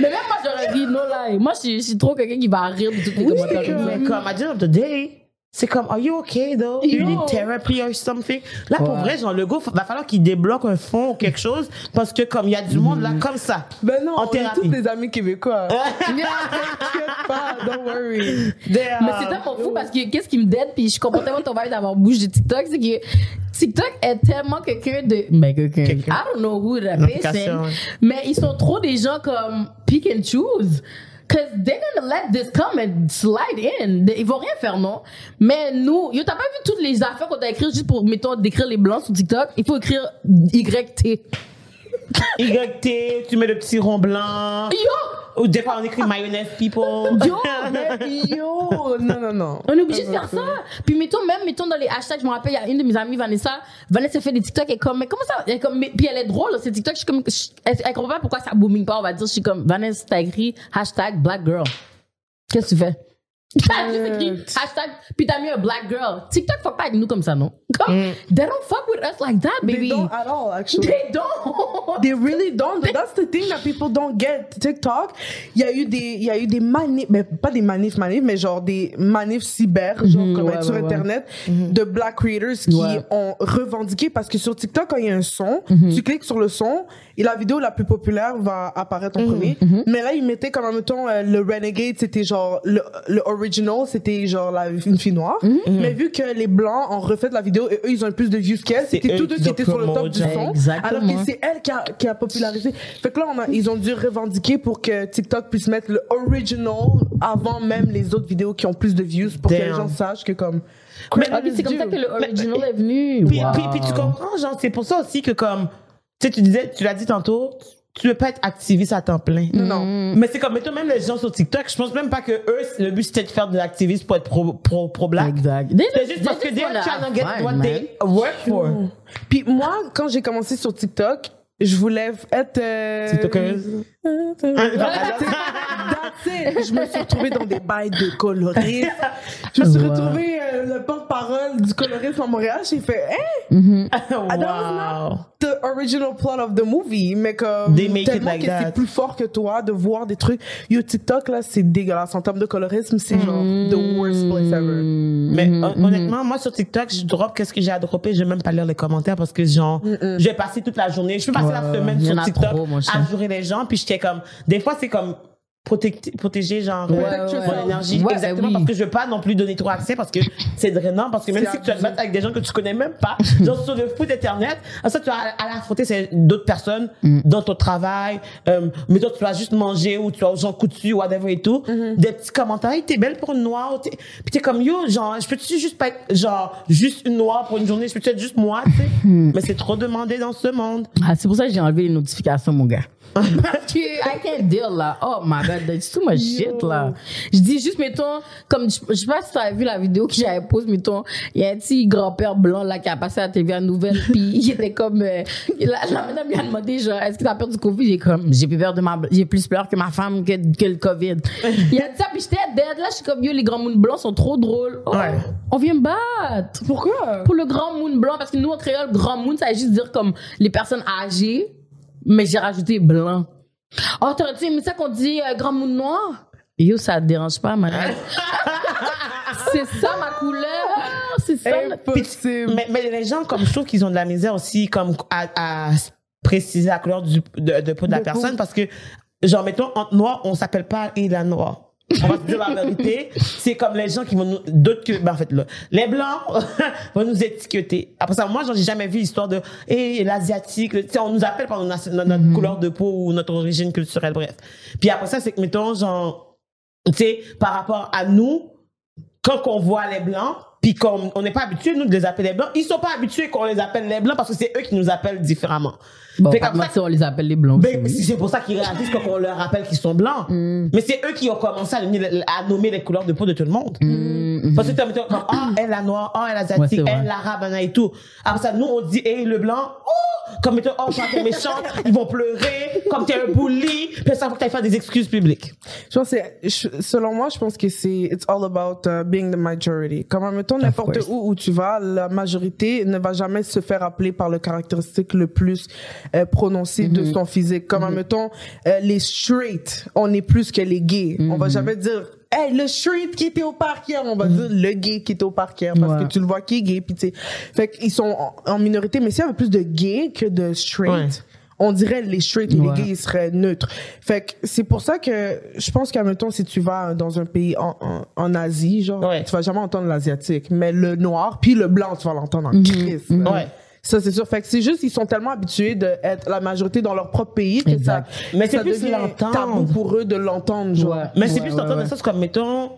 Mais même moi, j'aurais ri, no lie. Moi, je suis- trop quelqu'un qui va rire de toutes les Oui, commentaires. Mais comme, the end of the day, c'est comme, are you okay though? You Yo. need therapy or something? Là, pour vrai, genre, le gars, va falloir qu'il débloque un fond ou quelque chose parce que comme il y a du monde là, comme ça. Ben non, En on est thérapie. tous des amis québécois. T'inquiète pas, don't worry. There. Mais c'est tellement fou parce que qu'est-ce qui me dead, puis je comprends tellement ton vibe d'avoir bouge de TikTok, c'est que TikTok est tellement quelqu'un de. Mais quelqu'un. I don't know who that person. Mais ils sont trop des gens comme pick and choose. Cause they're gonna let this come and slide in. Ils vont rien faire, non? Mais nous, yo, t'as pas vu toutes les affaires qu'on t'a écrites juste pour, mettons, décrire les blancs sur TikTok? Il faut écrire YT. YT, tu mets le petit rond blanc. Yo! Des fois, on écrit mayonnaise people. Yo! Yo, non, non, non. On est obligé de faire ça. Puis mettons, même, mettons dans les hashtags, je me rappelle, il y a une de mes amies, Vanessa. Vanessa fait des TikTok, elle est comme, mais comment ça? Elle est comme, mais- puis elle est drôle, ces TikTok, je suis comme, je- elle, elle comprend pas pourquoi ça booming pas, on va dire, je suis comme, Vanessa, t'as écrit hashtag black girl. Qu'est-ce que tu fais? Écrit hashtag, puis t'as mis un black girl. TikTok fuck pas avec nous comme ça, non? Comme, they don't fuck with us like that, They baby. don't at all, actually. They don't. They really don't. That's the thing that people don't get. TikTok, il y a eu des, il y a eu des manifs, mais pas des manifs, manifs, mais genre des manifs cyber, genre comme ouais, sur ouais, ouais. Internet, de black creators qui Ouais. ont revendiqué parce que sur TikTok, quand il y a un son, Mhm. tu cliques sur le son et la vidéo la plus populaire va apparaître Mhm. en premier. Mais là, ils mettaient comme, mettons, euh, le Renegade, c'était genre, le, le original, c'était genre la, une fille noire. Mhm. Mais vu que les blancs ont refait la vidéo et eux, ils ont eu plus de views qu'elle, c'était tous deux qui étaient sur le top du son. Exactement. Alors que c'est elle qui a, qui a popularisé. Fait que là, on a, ils ont dû revendiquer pour que TikTok puisse mettre le original avant même les autres vidéos qui ont plus de views pour que les gens sachent que comme. Mais- Ah, puis c'est comme ça que le original est venu. Puis, Wow. puis, puis tu comprends, genre, c'est pour ça aussi que comme, sais, tu disais, tu l'as dit tantôt, tu veux pas être activiste à temps plein. Non. Mais c'est comme, mettons, même les gens sur TikTok, je pense même pas que eux, le but c'était de faire de l'activisme pour être pro, pro, pro black. Exact. C'est juste parce que they're trying to get what they work for. Puis moi, quand j'ai commencé sur TikTok, je voulais être. Euh... TikTokeuse. Je me suis retrouvée dans des bails de colorisme. Je me suis Wow. retrouvée euh, le porte-parole du colorisme à Montréal. J'ai fait, hein? Ah, that was wow. not the original plot of the movie, mais comme They make it tellement like que that. c'est plus fort que toi de voir des trucs. Yo, TikTok, là, c'est dégueulasse. En termes de colorisme, c'est genre the worst place ever. Mais hon- honnêtement, moi sur TikTok, je drop qu'est-ce que j'ai à dropper, je vais même pas lire les commentaires parce que genre, je vais passer toute la journée, je peux passer Ouais, la semaine sur TikTok à jurer les gens, puis j'étais comme, des fois c'est comme protéger, protéger genre Ouais, euh, ouais, mon ouais. énergie, Ouais, exactement oui. parce que je veux pas non plus donner trop accès parce que c'est drainant parce que même si tu vas te battre avec des gens que tu connais même pas, genre sur le foot internet, à ça tu vas à la affronter c'est d'autres personnes Mm. dans ton travail, euh, mais toi tu vas juste manger ou tu vas aux gens coups dessus whatever et tout, Mm-hmm. des petits commentaires, Hey, t'es belle pour une noire, t'es- puis t'es comme yo genre je peux-tu juste pas être genre juste une noire pour une journée, je peux être juste moi, tu sais, Mm. mais c'est trop demandé dans ce monde. Ah, c'est pour ça que j'ai enlevé les notifications, mon gars. I can't deal, là. Oh my god, that's too much shit, là. Je dis juste, mettons, comme, je, je sais pas si t'as vu la vidéo que j'avais posée, mettons, il y a un petit grand-père blanc, là, qui a passé à la TVA Nouvelle, puis il était comme, euh, la, la madame lui a demandé, genre, est-ce que t'as peur du Covid? J'ai comme, j'ai plus peur de ma, j'ai plus peur que ma femme que, que le Covid. il a dit ça, puis j'étais dead, là, je suis comme, yo, les grands moons blancs sont trop drôles. Oh, Ouais. On vient me battre. Pourquoi? Pour le grand moon blanc, parce que nous, en créole, grand moon, ça veut juste dire comme les personnes âgées, mais j'ai rajouté blanc. Oh, t'aurais-tu aimé ça qu'on dit euh, grand moon noir? Yo, ça te dérange pas, madame. c'est ça ma couleur. C'est ça. Impossible. Mais, mais les gens, comme je trouve qu'ils ont de la misère aussi, comme à, à préciser la couleur du, de, de peau de la peau. personne, parce que, genre, mettons, entre noir, on s'appelle pas et la noire. On va se dire la vérité. C'est comme les gens qui vont nous, d'autres que, ben, en fait, là, les blancs vont nous étiqueter. Après ça, moi, j'en ai jamais vu l'histoire de, et l'asiatique, tu sais, on nous appelle par notre, notre, notre couleur de peau ou notre origine culturelle, bref. Puis après ça, c'est que, mettons, genre, tu sais, par rapport à nous, quand on voit les blancs, puis comme on n'est pas habitué nous de les appeler les blancs, ils sont pas habitués qu'on les appelle les blancs parce que c'est eux qui nous appellent différemment. Bon, Fait comme ça- on les appelle les blancs. Ben, c'est pour ça qu'ils réagissent quand on leur rappelle qu'ils sont blancs. Mais c'est eux qui ont commencé à, nommer- à nommer les couleurs de peau de tout le monde. Parce que tu as comme, ah, elle la noire, ah, elle Ouais, asiatique, vrai. elle l'arabe, et tout. Après ça, nous, on dit, hey, le blanc, oh, comme mettons, oh, toi, t'es méchante, ils vont pleurer, comme t'es un bully, puis ça faut que t'ailles faire des excuses publiques. Je pense que c'est, je- selon moi, je pense que c'est, it's all about uh, being the majority. Comme, mettons, n'importe course. où où tu vas, la majorité ne va jamais se faire appeler par le caractéristique le plus euh, prononcé de son physique. Comme, mettons, euh, les straight, on est plus que les gays. On va jamais dire, Hey, le straight qui était au parc hier, on va dire le gay qui était au parc hier parce Ouais. que tu le vois qui est gay puis tu sais. Fait qu'ils sont en, minorité mais s'il y avait plus de gays que de straight, Ouais. on dirait les straight et Ouais. les gays ils seraient neutres. Fait que c'est pour ça que je pense qu'à mettons si tu vas dans un pays en, en, en Asie, genre tu vas jamais entendre l'asiatique, mais le noir puis le blanc tu vas l'entendre en crise. là. Ouais. Ça c'est sûr. Fait que c'est juste ils sont tellement habitués d'être la majorité dans leur propre pays que ça Exact. Mais c'est ça plus l'entendre. tabou pour eux de l'entendre genre. Ouais. Mais c'est Ouais, plus ouais, d'entendre ouais. ça, c'est comme, mettons,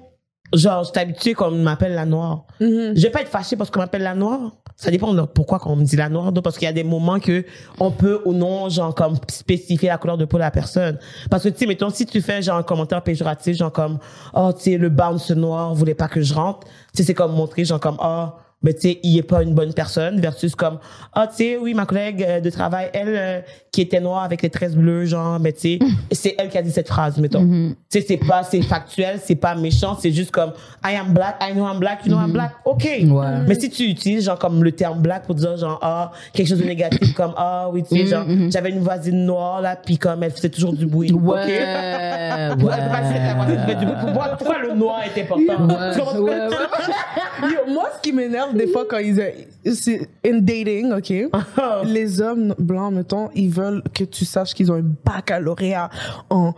genre, je suis habituée qu'on m'appelle la noire. Mhm. Je vais pas être fâchée parce qu'on m'appelle la noire. Ça dépend de pourquoi qu'on me dit la noire. Donc, parce qu'il y a des moments que on peut ou non, genre, comme, spécifier la couleur de peau de la personne. Parce que, tu sais, mettons, si tu fais, genre, un commentaire péjoratif, genre, comme, oh, tu sais, le bounce noir voulait pas que je rentre. Tu sais, c'est comme montrer, genre, comme, oh, mais tu sais, il est pas une bonne personne versus comme, ah, tu sais, oui, ma collègue euh, de travail, elle, euh, qui était noire avec les tresses bleues, genre, mais tu sais, c'est elle qui a dit cette phrase, mettons. Tu sais, c'est pas, c'est factuel, c'est pas méchant, c'est juste comme, I am black, I know I'm black, you know I'm black, ok. Ouais. Mais si tu utilises, genre, comme le terme black pour dire, genre, ah, quelque chose de négatif, comme, ah, oui, tu sais, genre, j'avais une voisine noire, là, puis comme, elle faisait toujours du bruit. Ouais, ok? ouais. La voisine faisait du bruit. Pourquoi, pourquoi le noir est important? Ouais, Tu comprends? ouais, ouais. Yo, moi, ce qui m'énerve des fois quand ils, c'est in dating, ok, les hommes blancs, mettons, ils veulent que tu saches qu'ils ont un baccalauréat en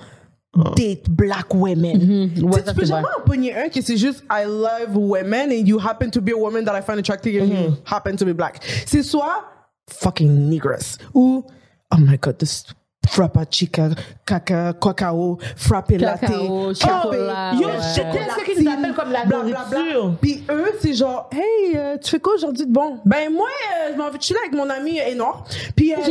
date black women. Tu Ouais, sais, ça, tu peux c'est jamais en pogner un qui c'est juste I love women and you happen to be a woman that I find attractive and you happen to be black. C'est soit fucking negress ou oh my god this frappa chica caca cacao frappé latte Cacao, chocolat, Oh, Yo, je ce qu'ils appellent comme la nourriture? puis eux, c'est genre, hey, euh, tu fais quoi aujourd'hui de bon? Ben, moi, euh, je m'en vais chiller avec mon ami euh, noir. Puis, euh,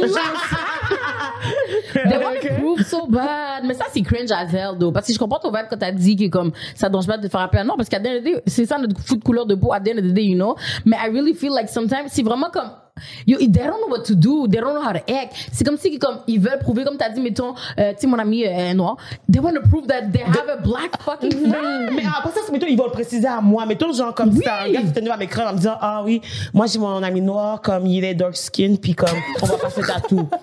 They want to prove so bad. Mais ça, c'est cringe as hell, though. Parce que je comprends ton vibe quand t'as dit que, comme, ça ne pas de faire appeler un noir. Parce qu'à the end of the day, c'est ça notre foot couleur de peau, at the end of the day, you know. Mais I really feel like sometimes, c'est vraiment comme, Yo, they don't know what to do. They don't know how to act. C'est comme si, comme, ils veulent prouver, comme t'as dit, mettons, euh, tu sais, mon ami euh, noir. They want to prove that they have a black fucking friend. Mais après ça, c'est mettons, ils vont le préciser à moi. Mettons, genre, comme Oui. t'as un gars qui venu à m'écrire en me disant, ah oui, moi j'ai mon ami noir, comme il est dark skin, puis comme, on va pas se tatou.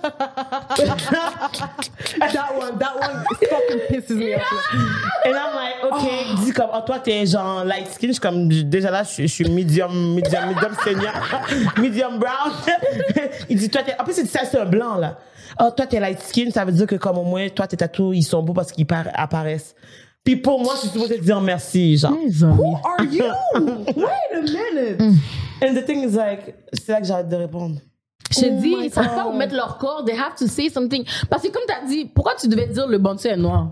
that one, that one fucking pisses me off. Et là, I'm like, ok, dis comme, oh, toi, t'es genre light skin. Je suis comme, déjà là, je, je suis medium, medium, medium senior, medium brown. Il dit, toi, t'es, en plus, il dit ça, c'est un blanc, là. Oh, toi, t'es light skin, ça veut dire que comme au moins, toi, tes tatous, ils sont beaux parce qu'ils par- apparaissent. Puis pour moi, je suis supposée te dire merci, genre. Who are you? Wait a minute. And the thing is like, c'est là que j'arrête de répondre. Je te Oh dis, ils savent pas où mettre leur corps. They have to say something. Parce que comme t'as dit, pourquoi tu devais dire le bon est noir?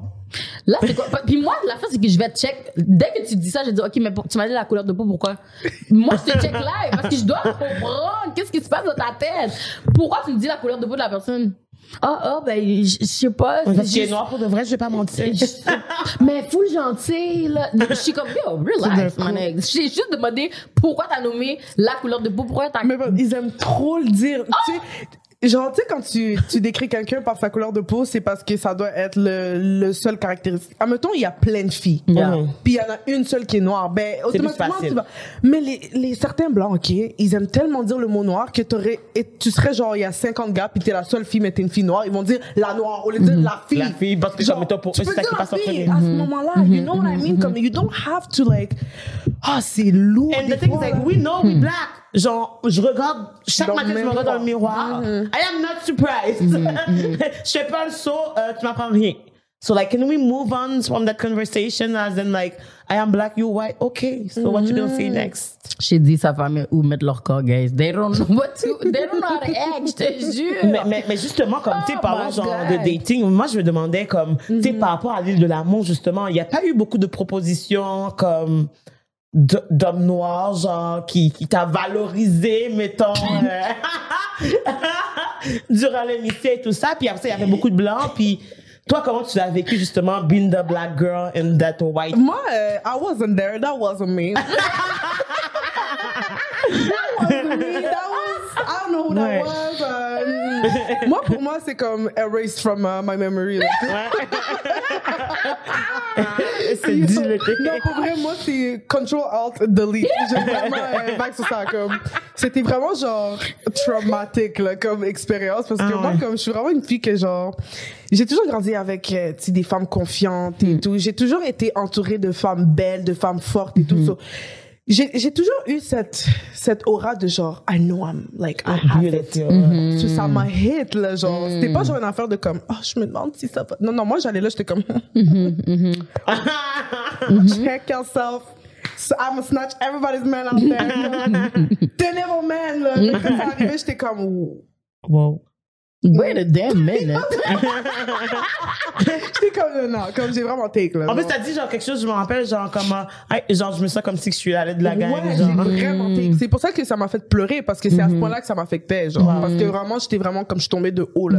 Là, c'est quoi? Puis moi, la fin, c'est que je vais te check. Dès que tu dis ça, je dis, OK, mais pour- tu m'as dit la couleur de peau, pourquoi? Moi, je te check live parce que je dois comprendre qu'est-ce qui se passe dans ta tête? Pourquoi tu me dis la couleur de peau de la personne? Ah, ah, ben, je sais pas. Parce juste- noir pour de vrai, je vais pas mentir. mais full gentil, là. Je suis comme, yo, relax, C'est man. J'ai juste demandé pourquoi t'as nommé la couleur de peau, pourquoi t'as. Mais ils aiment trop le dire. Tu sais, genre, tu sais, quand tu, tu décris quelqu'un par sa couleur de peau, c'est parce que ça doit être le, le seul caractéristique. Admettons, il y a plein de filles. Yeah. Mhm. Puis il y en a une seule qui est noire. Ben, automatiquement, tu vas. Mais les, les certains blancs, ok, ils aiment tellement dire le mot noir que t'aurais, et tu serais genre, il y a 50 gars, puis t'es la seule fille, mais t'es une fille noire. Ils vont dire la noire, au lieu de dire la fille. La fille, parce que, genre, pour tu eux, c'est ça qui passe en. À ce moment-là, you know what I mean? Comme, you don't have to like, ah, c'est lourd. And the thing is like, we know we black. Genre, je regarde, chaque Donc, matin, je me regarde dans le miroir. I am not surprised. je fais pas le saut, euh, tu m'apprends rien. So like, can we move on from that conversation as in like, I am black, you white, okay. So what you gonna say next? J'ai dit sa famille où mettre leur corps, guys. They don't know what to, they don't know how to act, je te jure. Mais, mais, mais justement, comme, tu sais, Oh parlant genre God. de dating, moi, je me demandais, comme, tu sais, par rapport à l'île de l'amour, justement, il n'y a pas eu beaucoup de propositions, comme, d'hommes noirs, genre, qui, qui t'a valorisé, mettons, euh, durant l'émission et tout ça. Puis après, il y avait beaucoup de blancs. Puis toi, comment tu l'as vécu, justement, being the black girl in that white Moi, euh, I wasn't there. That wasn't me. that I Ouais. was. euh, moi, pour moi, c'est comme erased from uh, my memory. c'est dit le Non, pour vrai, moi, c'est Control Alt Delete. J'ai vraiment un bac sur ça. Comme, c'était vraiment genre traumatique là, comme expérience parce que Ah moi, ouais. comme je suis vraiment une fille que genre, j'ai toujours grandi avec euh, des femmes confiantes Mm. et tout. J'ai toujours été entourée de femmes belles, de femmes fortes et tout. So, j'ai j'ai toujours eu cette cette aura de genre I know I'm like I have it. Beautiful. So, ça m'a hit là genre c'était Mm. pas genre une affaire de comme oh je me demande si ça va non non moi j'allais là j'étais comme check yourself So I'm gonna snatch everybody's man out there. Ténèbres man, là. Là, Quand ça arrivait, j'étais comme, Wow. Wait a damn minute. j'étais comme, non, non, comme j'ai vraiment take, là. En plus, t'as dit genre quelque chose, je me rappelle, genre comme, euh, hey, genre, je me sens comme si je suis allée de la gang. Ouais, genre. j'ai vraiment take. C'est pour ça que ça m'a fait pleurer, parce que c'est à ce point-là que ça m'affectait, genre. Parce que vraiment, j'étais vraiment comme je suis tombée de haut, là.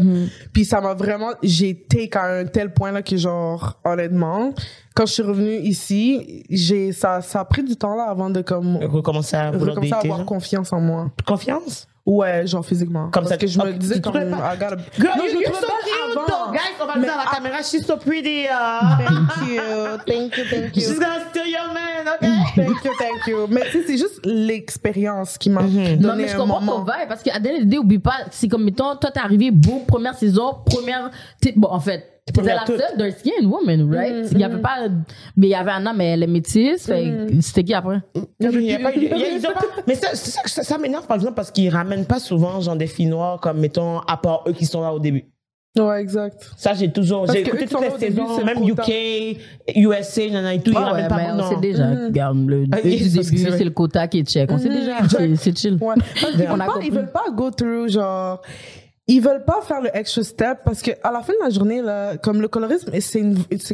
Puis ça m'a vraiment, j'ai take à un tel point, là, que genre, honnêtement, quand je suis revenue ici, j'ai, ça, ça a pris du temps, là, avant de comme, Recommencer à vouloir recommencer à avoir genre. confiance en moi. Confiance? Ouais, genre physiquement. Comme Parce ça, que je me ok, disais comme, I gotta... Girl, non, you, je me you're so cute, avant. though. Guys, on va le Mais dire à la à- caméra. She's so pretty. Uh, Thank you, thank you, thank she's you. gonna steal your man, okay? Thank you, thank you. Mais tu sais, c'est juste l'expérience qui m'a donné Non, mais je un comprends moment. ton vibe parce qu'à l'idée, oublie pas, c'est comme, mettons, toi, t'es arrivé, boum, première saison, première, bon, en fait, Première la toute. seule dark skin woman, right? Il y avait pas, mais il y avait Anna, mais elle est métisse, que c'était qui après? Il y a pas- il y a- ils ont pas- Mais ça, ça ça, ça m'énerve, par exemple, parce qu'ils ramènent pas souvent, genre, des filles noires, comme, mettons, à part eux qui sont là au début. Ouais, exact. Ça, j'ai toujours, j'ai écouté toutes les saisons, c'est même. UK, USA, nanana et tout, ils Ouais, pas mais on sait déjà, regarde, le Ah, du début, c'est le quota qui est check. On sait déjà, c'est- chill. Ouais. Parce qu'ils On veulent pas, ils veulent pas go through, genre, ils veulent pas faire le extra step parce que à la fin de la journée, là, comme le colorisme, c'est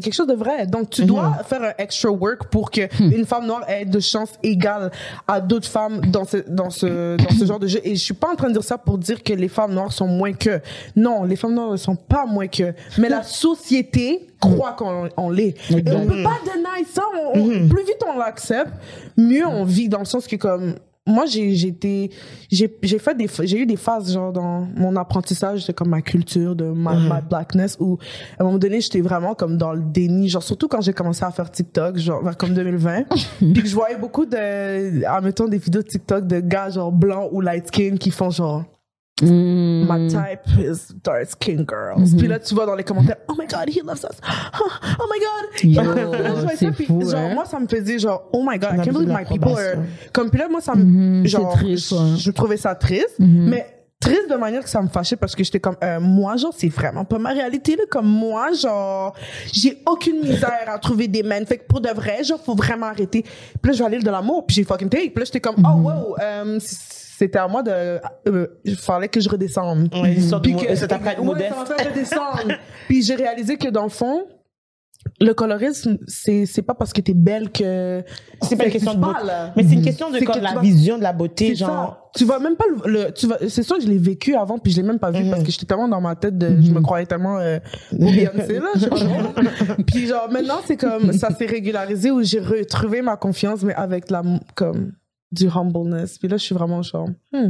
quelque chose de vrai. Donc, tu dois faire un extra work pour que une femme noire ait de chances égales à d'autres femmes dans ce, dans ce, dans ce genre de jeu. Et je suis pas en train de dire ça pour dire que les femmes noires sont moins que. Non, les femmes noires ne sont pas moins que. Mais la société croit qu'on on l'est. Et on peut pas deny ça. On- on- Plus vite on l'accepte, mieux on vit dans le sens que comme, moi j'ai été j'ai j'ai fait des j'ai eu des phases genre dans mon apprentissage de comme ma culture de ma, ma blackness où à un moment donné j'étais vraiment comme dans le déni. Genre surtout quand j'ai commencé à faire TikTok genre vers comme 2020 puis que je voyais beaucoup de admettons des vidéos de TikTok de gars genre blancs ou light skin qui font genre Mm. My type is dark skin girls. Puis là, tu vois dans les commentaires, oh my god, he loves us. Oh my god. Yo, Puis ça, fou, genre, hein. moi, ça me faisait genre, oh my god, I can't believe my people are. Comme, puis là, moi, ça me, c'est genre, triste, je, ouais. je trouvais ça triste, Mhm. mais triste de manière que ça me fâchait parce que j'étais comme, euh, moi, genre, c'est vraiment pas ma réalité, là. Comme moi, genre, j'ai aucune misère à trouver des men. Fait que pour de vrai, genre, faut vraiment arrêter. Puis là, je vais aller de l'amour, puis j'ai fucking take. Puis là, j'étais comme, oh wow, euh, c'était à moi de, euh, il fallait que je redescende. Ouais, Puis que- ça ouais, modeste. fait redescendre. Puis j'ai réalisé que dans le fond, le colorisme, c'est c'est pas parce que t'es belle que C'est pas une question de beauté. Mais c'est une question de comme la vas- vision de la beauté, genre. ça. Tu vas même pas le, le- tu c'est sûr que je l'ai vécu avant puis je l'ai même pas vu Mhm. parce que j'étais tellement dans ma tête de, je me croyais tellement euh, Beyoncé là, trop. Puis genre maintenant c'est comme ça s'est régularisé où j'ai retrouvé ma confiance mais avec la comme du humbleness. Puis là je suis vraiment genre hmm,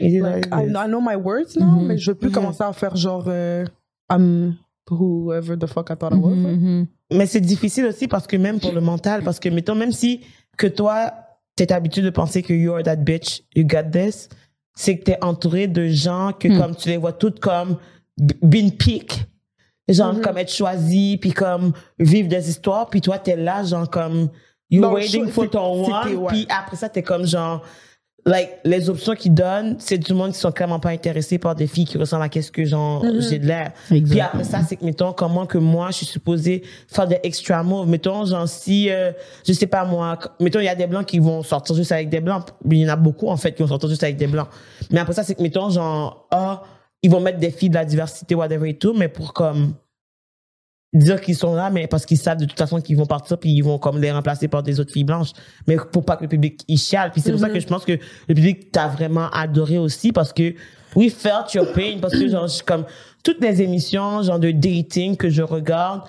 like, I, I know my words now, Mhm. mais je veux plus Mhm. commencer à faire genre euh, I'm whoever the fuck I thought I was. like. Mhm. Mais c'est difficile aussi parce que même pour le mental, parce que mettons, même si que toi, t'es habitué de penser que you're that bitch, you got this, c'est que t'es entouré de gens que Hmm. comme tu les vois toutes comme b- being pick. Genre comme être choisi, puis comme vivre des histoires, puis toi t'es là, genre comme you Non, waiting for ton one, ouais. puis après ça t'es comme genre like les options qu'ils donnent, c'est du monde qui sont clairement pas intéressés par des filles qui ressemblent à qu'est-ce que genre Mhm. j'ai de l'air. Puis après ça, c'est que, mettons, comment que moi, je suis supposée faire des extra moves. Mettons, genre, si, euh, je sais pas moi, mettons, il y a des blancs qui vont sortir juste avec des blancs. Il y en a beaucoup, en fait, qui vont sortir juste avec des blancs. Mais après ça, c'est que, mettons, genre, ah, ils vont mettre des filles de la diversité, whatever et tout, mais pour comme, dire qu'ils sont là, mais parce qu'ils savent de toute façon qu'ils vont partir puis ils vont comme les remplacer par des autres filles blanches. Mais pour pas que le public y chiale. Puis c'est pour ça que je pense que le public t'a vraiment adoré aussi parce que we felt your pain parce que genre comme toutes les émissions genre de dating que je regarde,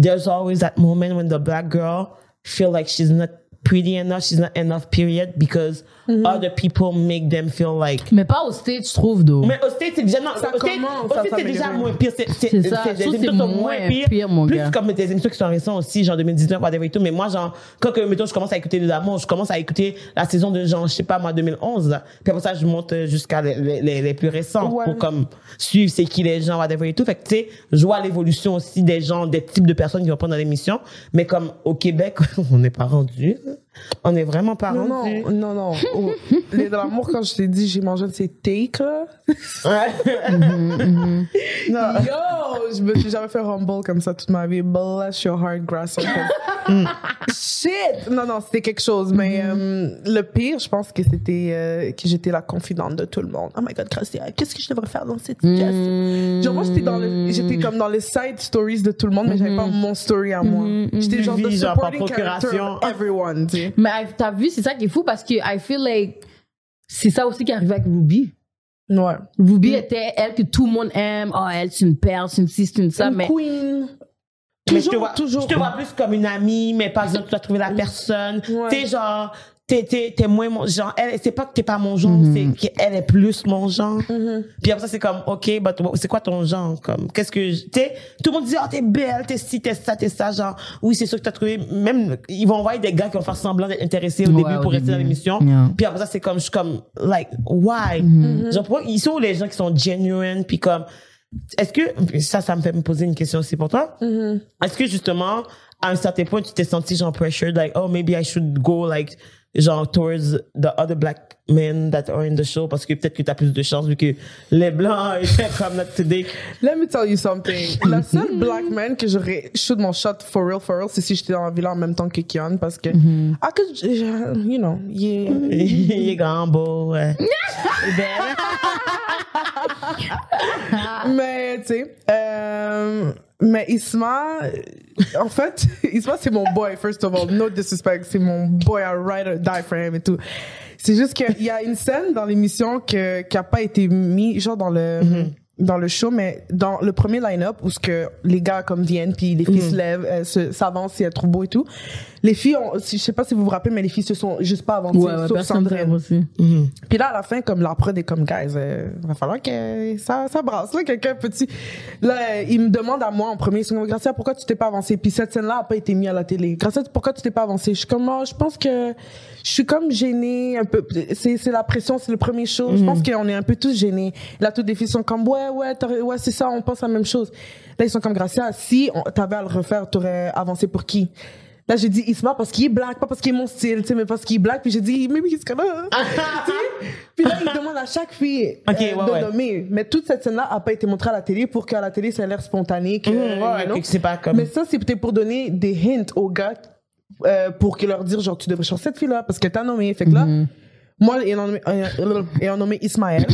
there's always that moment when the black girl feel like she's not pretty enough, she's not enough period because other people make them feel like. Mais pas au stage, je trouve, d'eau. Mais au States, c'est déjà, non, Ça au States, c'est déjà moins pire. C'est, c'est, C'est ça. les émissions c'est sont moins pires. pire, mon plus gars. comme des émissions qui sont récentes aussi, genre 2019, whatever et tout. Mais moi, genre, quand que, mettons, je commence à écouter de l'amour, je commence à écouter la saison de, genre, je sais pas, moi, 2011, là. Puis après ça, je monte jusqu'à les, les, les, les plus récents Ouais. pour, comme, suivre c'est qui les gens, whatever et tout. Fait que, tu sais, je vois l'évolution aussi des gens, des types de personnes qui vont prendre dans l'émission. Mais comme, au Québec, on n'est pas rendu. On n'est vraiment pas Non, rendu. non, non, non. Oh, les de l'amour, quand je t'ai dit, j'ai mangé de ces takes, là. Ouais. non. Yo, je me suis jamais fait humble comme ça toute ma vie. Bless your heart, grass. Shit! Non, non, c'était quelque chose. Mais euh, le pire, je pense que c'était euh, que j'étais la confidente de tout le monde. Oh my God, Gracia, qu'est-ce que je devrais faire dans cette situation? Genre, moi, j'étais dans le, j'étais comme dans les side stories de tout le monde, mais j'avais pas mon story à moi. J'étais genre de genre, par supporting character everyone, tu sais. Mais t'as vu, c'est ça qui est fou parce que I feel like c'est ça aussi qui arrivait avec Ruby. Ouais. Ruby était elle que tout le monde aime. Oh, elle, c'est une perle, c'est une ci, c'est une ça. Une Mais queen. Mais je te Toujours, vois, toujours. je te vois plus comme une amie, mais par exemple, tu as trouvé la personne. Ouais. T'es genre, t'es, t'es, t'es moins mon genre. Elle, c'est pas que t'es pas mon genre, Mhm. c'est qu'elle est plus mon genre. Mhm. Puis après ça, c'est comme, OK, but c'est quoi ton genre? Comme, qu'est-ce que, t'sais, tout le monde dit, oh, t'es belle, t'es ci, t'es ça, t'es ça, genre, oui, c'est sûr que t'as trouvé, même, ils vont envoyer des gars qui vont faire semblant d'être intéressés au Ouais, début au pour rester dans l'émission. Yeah. Puis après ça, c'est comme, je suis comme, like, why? Mhm. Genre, pourquoi, ils sont où les gens qui sont genuine, puis comme, est-ce que, ça, ça me fait me poser une question aussi pour toi. Mhm. Est-ce que justement, à un certain point, tu t'es senti genre pressured, like, oh, maybe I should go, like, genre, towards the other black men that are in the show, parce que peut-être que t'as plus de chance vu que les blancs étaient comme notre today. Let me tell you something. Le seul black man que j'aurais shoot mon shot for real, for real, c'est si j'étais dans la villa en même temps que Kian parce que, ah, que, je- je- you know, yeah. Il est grand, beau, ouais. Mais, tu sais, euh, mais Isma, euh, en fait, Isma, c'est mon boy, first of all. No disrespect. C'est mon boy, I ride or die for him et tout. C'est juste qu'il y a une scène dans l'émission que, qui a pas été mis, genre dans le, dans le show, mais dans le premier line-up où ce que les gars comme viennent puis les filles se lèvent, elles se- s'avancent si elles trouvent beau et tout. Les filles ont, si- je sais pas si vous vous rappelez, mais les filles se sont juste pas avancées, ouais, ouais, sauf Sandrine. aussi. Puis là, à la fin, comme la prod est comme, guys, euh, va falloir que ça, ça brasse, là, quelqu'un petit. Là, euh, il me demande à moi en premier, ils sont comme, Gracia, pourquoi tu t'es pas avancé? Puis cette scène-là a pas été mise à la télé. Gracia, pourquoi tu t'es pas avancé? Je suis comme, oh, je pense que je suis comme gênée un peu. C'est, c'est la pression, c'est le premier show. Je pense qu'on est un peu tous gênés. Là, toutes les filles sont comme, ouais, ouais, t'aurais- ouais, c'est ça, on pense la même chose. Là, ils sont comme, Gracia, si on, t'avais à le refaire, t'aurais avancé pour qui? Là, j'ai dit Isma parce qu'il est black, pas parce qu'il est mon style, tu sais, mais parce qu'il est black. Puis j'ai dit, maybe he's gonna. Puis là, il demande à chaque fille Ok, euh, ouais, de ouais. nommer. Mais toute cette scène-là a pas été montrée à la télé pour qu'à la télé, ça ait l'air spontané. Que, Mhm, ouais, you know? que c'est pas comme- Mais ça, c'est peut-être pour donner des hints aux gars euh, pour que leur dire, genre, tu devrais changer cette fille-là parce que t'as nommé. Fait que là, moi, ayant nommé, euh, ayant nommé Ismaël.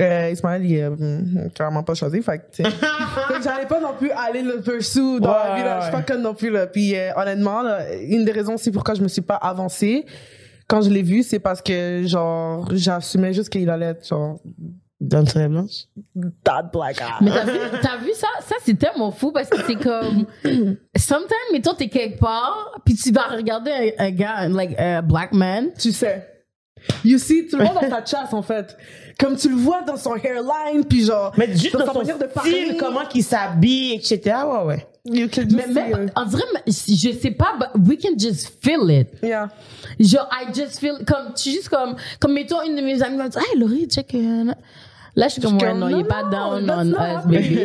Euh, Ismaël, il est euh, clairement pas choisi. Fait que, j'allais pas non plus aller le pursue dans Ouais, la vie, là. Je suis pas ouais. conne non plus, là. Puis, euh, honnêtement, là, une des raisons aussi pourquoi je me suis pas avancée quand je l'ai vu, c'est parce que, genre, j'assumais juste qu'il allait être, genre, Dans très blanche. that black guy. Mais t'as vu, t'as vu ça? Ça, c'est tellement fou parce que c'est comme, sometimes, mettons, t'es quelque part, puis tu vas regarder un, un gars, like, a black man. tu sais. You see, tu le vois dans sa chasse, en fait. Comme tu le vois dans son hairline, puis genre, Mais juste dans dans, sa son manière de style, parler. comment qu'il s'habille, etc. Ouais, ouais. you can just Mais même, on dirait, je sais pas, but we can just feel it. yeah. Genre, I just feel, comme, tu juste comme, comme mettons une de mes amies va dire, hey, Laurie, check, euh, Là, je suis comme, ouais, non, il est non, pas down on us, baby.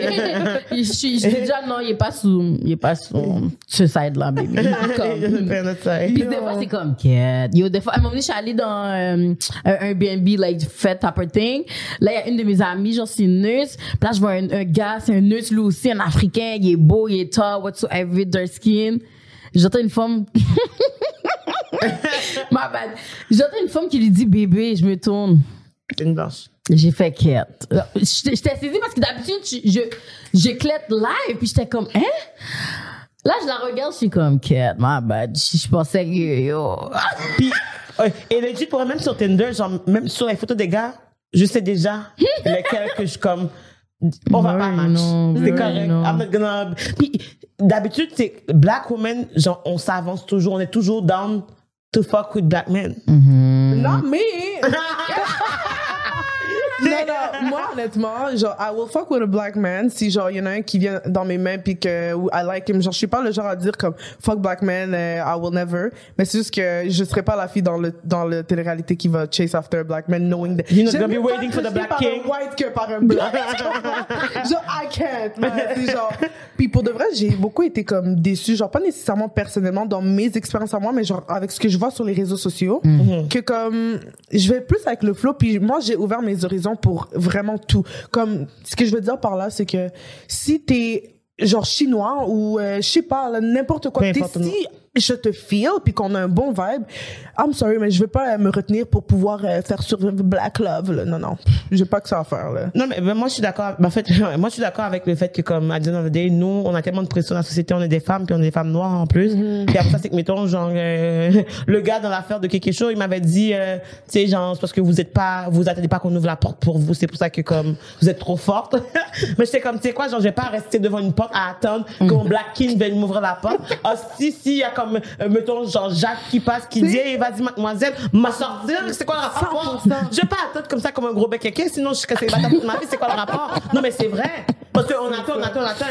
je suis, déjà, non, il est pas sous, il est pas sous ce side-là, baby. Comme, Puis des fois, c'est comme, quête. Yo, des fois, à un moment donné, je suis allée dans euh, un Airbnb, like, fait type of thing. Là, il y a une de mes amies, genre, c'est une nurse. Puis là, je vois un, un gars, c'est un nurse, lui aussi, un Africain, il est beau, il est tall, whatsoever, dark skin. J'entends une femme... Ma bad. J'entends une femme qui lui dit, bébé, je me tourne. Une blanche. J'ai fait quête. J'étais j'étais saisie parce que d'habitude, je, je, je clète live, puis j'étais comme, hein? Là, je la regarde, je suis comme, quête, ma bad. Je, je pensais que, yo. Puis, ouais, et legit, pour même sur Tinder, genre, même sur les photos des gars, je sais déjà lesquels que je comme, on va pas match. C'est correct. non. I'm not gonna. Puis, d'habitude, c'est black women, genre, on s'avance toujours, on est toujours down to fuck with black men. Mm-hmm. Not me. moi, honnêtement, genre, I will fuck with a black man si, genre, il y en a un qui vient dans mes mains puis que ou I like him. Genre, je suis pas le genre à dire comme fuck black man, euh, I will never. Mais c'est juste que je serai pas la fille dans le, dans le télé-réalité qui va chase after a black man knowing that. You're not gonna be mieux pas waiting for être the black par king. un white que par un black. genre, I can't, man. C'est genre, puis pour de vrai, j'ai beaucoup été comme déçue, genre, pas nécessairement personnellement dans mes expériences à moi, mais genre, avec ce que je vois sur les réseaux sociaux, que comme, je vais plus avec le flow, puis moi, j'ai ouvert mes horizons pour vraiment tout. Comme, ce que je veux dire par là, c'est que si t'es, genre, chinois ou, euh, je sais pas, n'importe quoi, t'es si je te feel puis qu'on a un bon vibe, I'm sorry, mais je veux pas euh, me retenir pour pouvoir euh, faire survivre Black Love, là. Non, non. J'ai pas que ça à faire, là. Non, mais ben, moi, je suis d'accord. ben, en fait, moi, je suis d'accord avec le fait que, comme, à the end of the day, nous, on a tellement de pression dans la société, on est des femmes, puis on est des femmes noires en plus. Puis après ça, c'est que, mettons, genre, euh, le gars dans l'affaire de quelque chose, il m'avait dit, euh, tu sais, genre, c'est parce que vous êtes pas, vous attendez pas qu'on ouvre la porte pour vous, c'est pour ça que, comme, vous êtes trop forte. mais j'étais comme, tu sais quoi, genre, je vais pas rester devant une porte à attendre que mon Black King vienne m'ouvrir la porte. Ah, si, si, y a comme, euh, mettons, genre, Jacques qui passe, qui dit, hey, vas-y, mademoiselle, m'a sortir, c'est quoi le rapport? 100%. Je vais pas attendre comme ça, comme un gros bec sinon je suis célibataire toute ma vie, c'est quoi le rapport? Non, mais c'est vrai. Parce qu'on attend, on attend, on attend,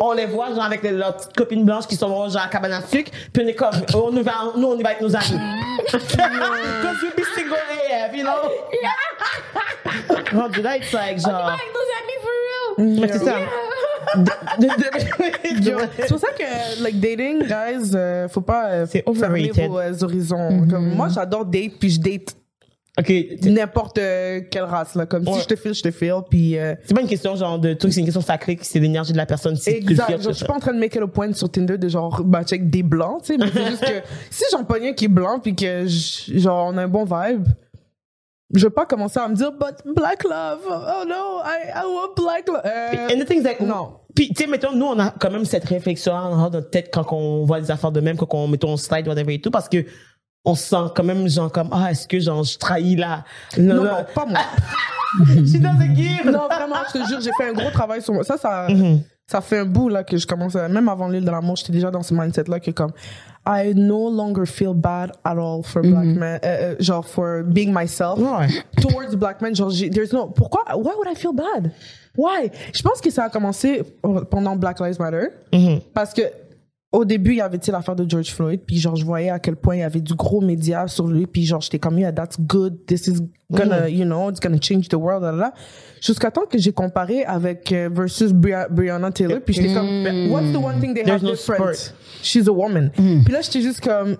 on les voit, genre, avec les- leurs petites copines blanches qui sont, genre, à cabane à sucre, puis on est comme, on y va, nous, on y va avec nos amis. Cause we be single AF, you know? Rendu là, it's like, genre, Avec nos amis for real. mais c'est ça. C'est pour ça que, like, dating, guys, euh, faut pas euh, C'est overrated. vos euh, horizons. Comme, moi, j'adore date, puis je date Ok, n'importe euh, quelle race, là. Comme Ouais. si je te file, je te file, puis... euh, c'est pas une question, genre, de truc, c'est une question sacrée, c'est l'énergie de la personne, si tu le Exact. Genre, je suis pas en train de it a point sur Tinder de genre matcher avec des blancs, tu sais, mais c'est juste que si j'en pogne un qui est blanc puis que genre on a un bon vibe, je vais pas commencer à me dire but black love. Oh no, I I want black love. Euh, And the thing is like, non. Puis, tu sais, mettons, nous, on a quand même cette réflexion dans notre tête quand on voit les affaires de même, quand on, mettons, on slide, whatever et tout, parce que on se sent quand même, genre, comme, ah, est-ce que, genre, je trahis là? non, non, pas moi. She doesn't give. non, vraiment, je te jure, j'ai fait un gros travail sur moi. Ça, ça, Mhm. ça fait un bout là que je commence à, même avant l'île de l'amour, j'étais déjà dans ce mindset là que comme I no longer feel bad at all for black men, euh, euh, genre for being myself Ouais. towards black men. Genre, there's no, pourquoi, why would I feel bad? Why? Je pense que ça a commencé pendant Black Lives Matter Mhm. parce que au début, il y avait l'affaire de George Floyd, puis genre je voyais à quel point il y avait du gros média sur lui, puis genre j'étais comme yeah, that's good, this is gonna, you know, it's gonna change the world, là, là. Jusqu'à temps que j'ai comparé avec euh, versus Bri- Breonna Taylor, puis j'étais comme what's the one thing they There's have no different? sport. She's a woman. Puis là j'étais juste comme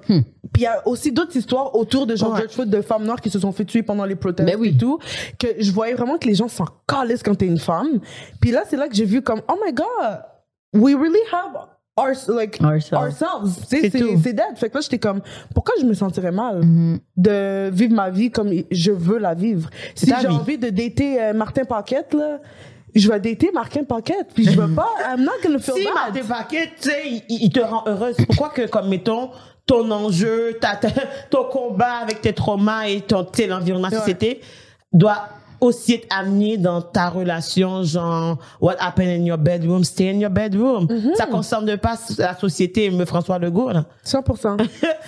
puis il y a aussi d'autres histoires autour de genre Ouais. George Floyd de femmes noires qui se sont fait tuer pendant les protestes Ben oui. et tout, que je voyais vraiment que les gens s'en calissent quand t'es une femme. Puis là c'est là que j'ai vu comme oh my god, we really have our, like, Ourselves. ourselves. C'est C'est tout. c'est dead. Fait que là, j'étais comme, pourquoi je me sentirais mal de vivre ma vie comme je veux la vivre? Si j'ai vie. envie de dater euh, Martin Paquette, là, je vais dater Martin Paquette. Puis je veux pas, I'm not gonna feel Si bad. Martin Paquet, tu sais, il, il te rend heureuse. Pourquoi que, comme, mettons, ton enjeu, ta, ta- ton combat avec tes traumas et ton, l'environnement, la Ouais. société, doit aussi être amené dans ta relation, genre, what happened in your bedroom, stay in your bedroom. Mm-hmm. Ça concerne pas la société, me François Legault, là. 100%.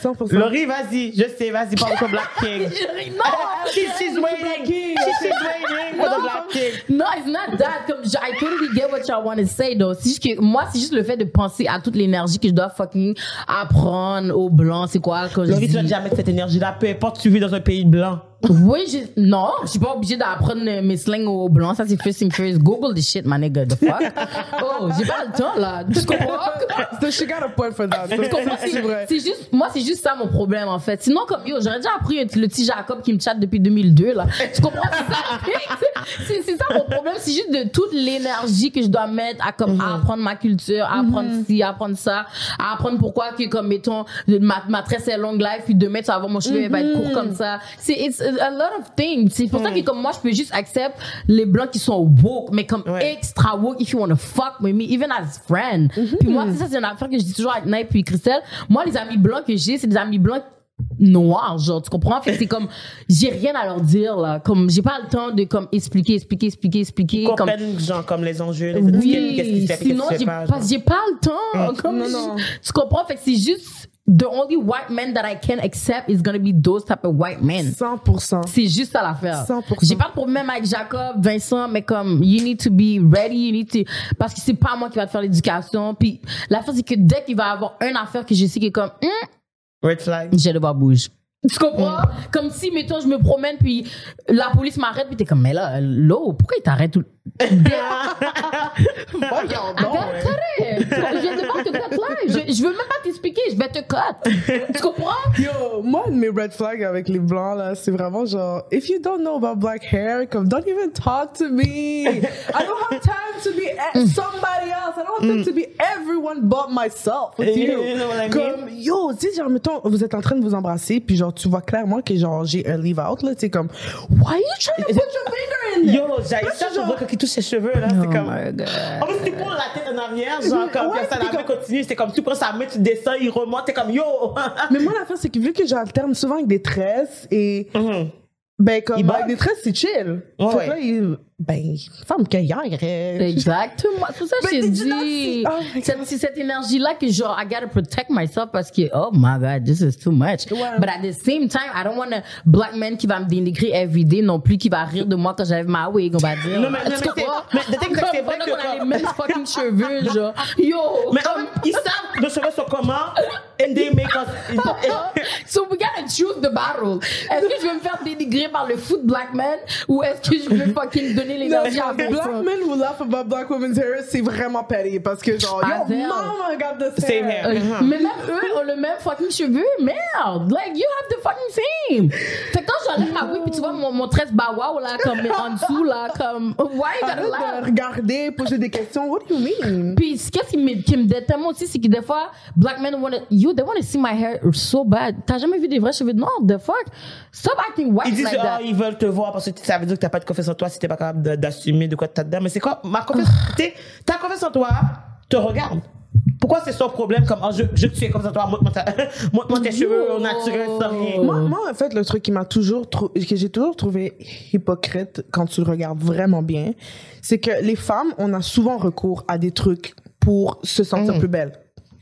100%. Laurie, vas-y, je sais, vas-y, parle de Black King. Non, She- she's waiting. She's waiting for the Black King. No, it's not that. Comme, je- I totally get what y'all want to say, though. Juste que, moi, c'est juste le fait de penser à toute l'énergie que je dois fucking apprendre aux blancs. C'est quoi, je Laurie, tu vas jamais cette énergie-là, peu importe, tu vis dans un pays blanc. Oui, j'ai, non, je suis pas obligée d'apprendre mes slangs aux blancs. Ça, c'est first thing first. Google this shit, my nigga. The fuck? oh, j'ai pas le temps, là. Tu comprends? So she got a point for that. C'est vrai. C'est juste, moi, c'est juste ça mon problème, en fait. Sinon, comme yo, j'aurais déjà appris le petit Jacob qui me chatte depuis 2002, là. Tu comprends? C'est ça, c'est, ça mon problème. C'est juste de toute l'énergie que je dois mettre à comme, à apprendre ma culture, à apprendre ci, à apprendre ça, à apprendre pourquoi que, comme, mettons, ma, ma tresse est long life, puis demain, tu vas voir mon cheveu, il va être court comme ça. C'est, a lot of things. C'est pour ça que, comme moi, je peux juste accepter les blancs qui sont woke, mais comme Ouais. extra woke if you want to fuck with me, even as friend. Puis moi, c'est ça, c'est une affaire que je dis toujours avec Nike puis Christelle. Moi, les amis blancs que j'ai, c'est des amis blancs noirs, genre, tu comprends? Fait c'est comme, j'ai rien à leur dire, là. Comme, j'ai pas le temps de, comme, expliquer, expliquer, expliquer, expliquer. Comme, comprennent genre comme les enjeux, les étiquettes, qu'est-ce qui oui, sinon, j'ai pas. pas, j'ai pas le temps. Comme, Non, je- non. Tu comprends? Fait que c'est juste the only white men that I can accept is gonna be those type of white men. 100%. C'est juste ça l'affaire. 100%. J'ai pas de problème avec Jacob, Vincent, mais comme, you need to be ready, you need to, parce que c'est pas moi qui va te faire l'éducation. Puis, l'affaire, c'est que dès qu'il va avoir une affaire que je sais qui est comme, hum, Red flag. j'ai le bas bouge. Tu comprends? Comme si, mettons, je me promène, puis la police m'arrête, puis t'es comme, mais là, l'eau, pourquoi il t'arrête tout? Voyons donc. Je de voir que cut line. Je, je veux même pas t'expliquer, je vais te cut. Tu comprends? Yo, moi, mes red flags avec les blancs, là, c'est vraiment genre, if you don't know about black hair, comme, don't even talk to me. I don't have time to be a- somebody else. I don't have time to be everyone but myself with you. You know what I mean? Comme, yo, tu sais, genre, mettons, vous êtes en train de vous embrasser, puis genre, tu vois clairement que genre, j'ai un leave out, là, tu sais, comme, why are you trying to put your finger in there? Yo, j'ai ça, je vois genre- touche ses cheveux, là. c'est Oh comme. En plus, tu la tête en arrière, genre, comme, Ouais, ça, la comme- continue, c'est comme, tu prends sa main, tu descends, il remonte, t'es comme, yo! Mais moi, l'affaire, c'est que vu que j'alterne souvent avec des tresses et, Mhm. ben, comme, Il avec des tresses, c'est chill. Ouais, Fait que ouais. là, il, ben, il semble que hier, euh, Exactement. C'est pour ça que not dit. Oh c'est cette énergie-là que genre, I gotta protect myself parce que, oh my God, this is too much. Ouais. But at the same time, I don't want a black man qui va me dénigrer everyday non plus, qui va rire de moi quand j'avais ma wig, on va dire. Non, mais- non, mais c'est- mais the thing, c'est c'est vrai que qu'on a les mêmes fucking cheveux, genre. Yo! Mais comme- ils savent nos cheveux sont comment, and they make us. So we gotta choose the battle. Est-ce que je veux me faire dénigrer par le foot black man ou est-ce que je veux fucking donner l'énergie à Black Vincent? men who laugh about black women's hair, c'est vraiment petty parce que genre, yo, mama got the Same hair. hair. Mais même eux ont le même fucking cheveux. Merde. Like, you have the fucking same. Fait j'enlève ma wig puis tu vois mon, mon tresse bawa là, comme en dessous là, comme, why you gotta de laugh? regarder, poser des questions. What do you mean? Puis, ce qu'est-ce qui me, qui me déteste aussi, c'est que des fois, black men wanna, you, they wanna see my hair so bad. T'as jamais vu des vrais cheveux noirs? The fuck? Stop acting white Ils disent, like ah, that. ils veulent te voir parce que ça veut dire que t'as pas de confiance en toi si t'es pas capable de- d'assumer de quoi t'as dedans. Mais c'est quoi, ma confiance, t'es- ta confiance en toi te regarde. Pourquoi c'est son problème comme, oh, je, je tu es comme ça, toi, montre-moi tes cheveux au naturel sans rien. Moi, moi, en fait, le truc qui m'a toujours trou- que j'ai toujours trouvé hypocrite quand tu le regardes vraiment bien, c'est que les femmes, on a souvent recours à des trucs pour se sentir plus belle.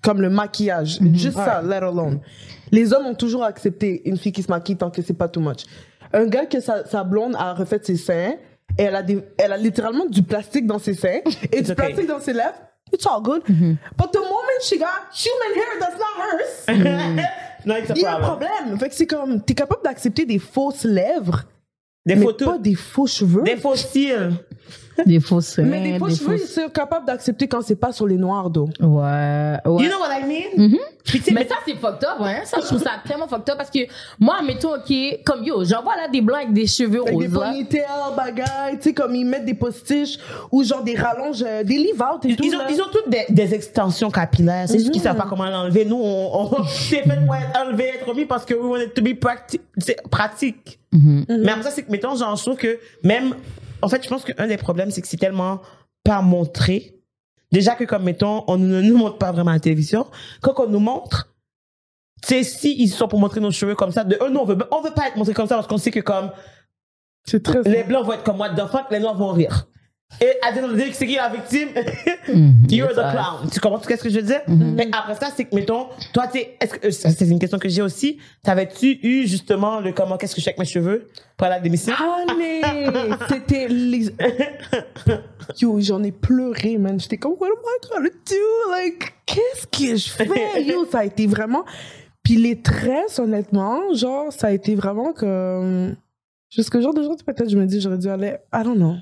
Comme le maquillage. Juste ça, let alone. Les hommes ont toujours accepté une fille qui se maquille tant que c'est pas too much. Un gars que sa, sa blonde a refait ses seins, et elle a des, elle a littéralement du plastique dans ses seins et du okay. plastique dans ses lèvres. It's all good. But the moment she got human hair that's not hers, it's a il y a un problem. problème. Fait que c'est comme, t'es capable d'accepter des fausses lèvres, Des mais photos, pas des faux cheveux. des faux styles. Des faux seins, mais des faux des cheveux, ils sont capables d'accepter quand c'est pas sur les noirs d'eau. Ouais, ouais. You know what I mean? Tu sais, Mais ça, c'est fucked up, hein. Ça, je trouve ça tellement fucked up parce que moi, mettons, ok, comme yo, j'en vois là des blancs avec des cheveux Avec des roses, là. ponytails, bagailles, tu sais, comme ils mettent des postiches ou genre des rallonges, euh, des leave-out et Ils, tout. ils ont, là. ils ont toutes des, des extensions capillaires. C'est juste qu'ils savent pas comment l'enlever. Nous, on, on c'est fait pour être enlevé, être remis parce que we want it to be practi- pratique. Mais après ça, c'est que, mettons, genre, je trouve que même, en fait, je pense qu'un des problèmes, c'est que c'est tellement pas montré. Déjà que, comme, mettons, on ne nous montre pas vraiment à la télévision. Quand on nous montre, c'est si ils sont pour montrer nos cheveux comme ça. De eux, nous, on veut, on veut pas être montré comme ça parce qu'on sait que, comme, C'est très les blancs vont être comme the fuck, les noirs vont rire. Et the day, c'est qui la victime? You're the clown. Tu comprends ce que je veux dire? Mais après ça, c'est que, mettons, toi, t'es, est-ce que, ça, c'est une question que j'ai aussi. T'avais-tu eu, justement, le comment, qu'est-ce que je fais avec mes cheveux? Pour la démission? Honey, c'était les... Yo, j'en ai pleuré, man. J'étais comme, what am I gonna do? Like, qu'est-ce que je fais? Yo, ça a été vraiment... Puis les tresses, honnêtement, genre, ça a été vraiment comme... Jusqu'au jour d'aujourd'hui, peut-être, je me dis, j'aurais dû aller... I don't know.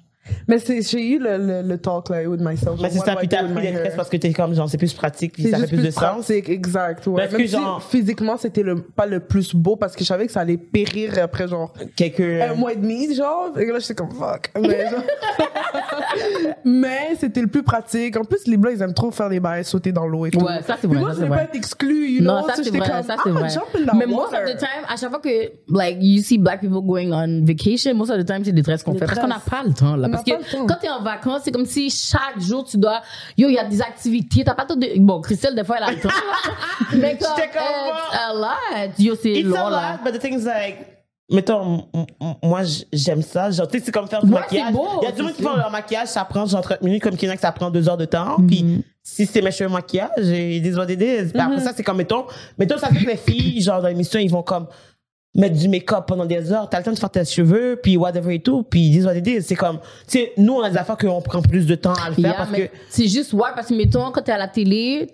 Mais c'est, j'ai eu le, le, le talk, là, with myself. Mais c'est ça, puis t'as pris les parce que t'es comme, genre, c'est plus pratique, puis C'est ça fait plus de sens. pratique, exact. Ouais. Parce Même que si genre- physiquement, c'était le, pas le plus beau parce que je savais que ça allait périr après, genre, Quelques, un mois et demi, genre. Et là, j'étais comme fuck. Mais, genre- Mais c'était le plus pratique. En plus, les blancs, ils aiment trop faire des bails, sauter dans l'eau et tout. Ouais, ça, c'est vrai, moi, ça, je c'est voulais pas être exclu, you Non, know? ça c'est j'étais vrai, comme, ça c'est vrai. Mais most of the time, à chaque fois que, like, you see black people going on vacation, most of the time, c'est des tresses qu'on fait. Parce qu'on n'a pas le temps, là. Parce que temps. quand t'es en vacances, c'est comme si chaque jour, tu dois, yo, il y a des activités, t'as pas tout de, bon, Christelle, des fois, elle a le temps. Mais comme, J'étais comme, it's a lot. Yo, c'est It's long, a là. lot, but the thing is like, mettons, moi, j'aime ça. Genre, tu sais, c'est comme faire du Ouais, maquillage. Il y a du monde qui font leur maquillage, ça prend genre 30 minutes, comme qu'il y en a que ça prend deux heures de temps. Puis, si c'est mes cheveux maquillage, ils disent what it is. Puis après ça, c'est comme, mettons, mettons, ça fait que les filles, genre, dans l'émission, ils vont comme, mettre du make-up pendant des heures, t'as le temps de faire tes cheveux, puis whatever et tout, puis ils disent what it is. C'est comme, tu sais, nous, on a des affaires qu'on prend plus de temps à le faire Yeah, parce que, c'est juste, ouais, parce que mettons, quand t'es à la télé,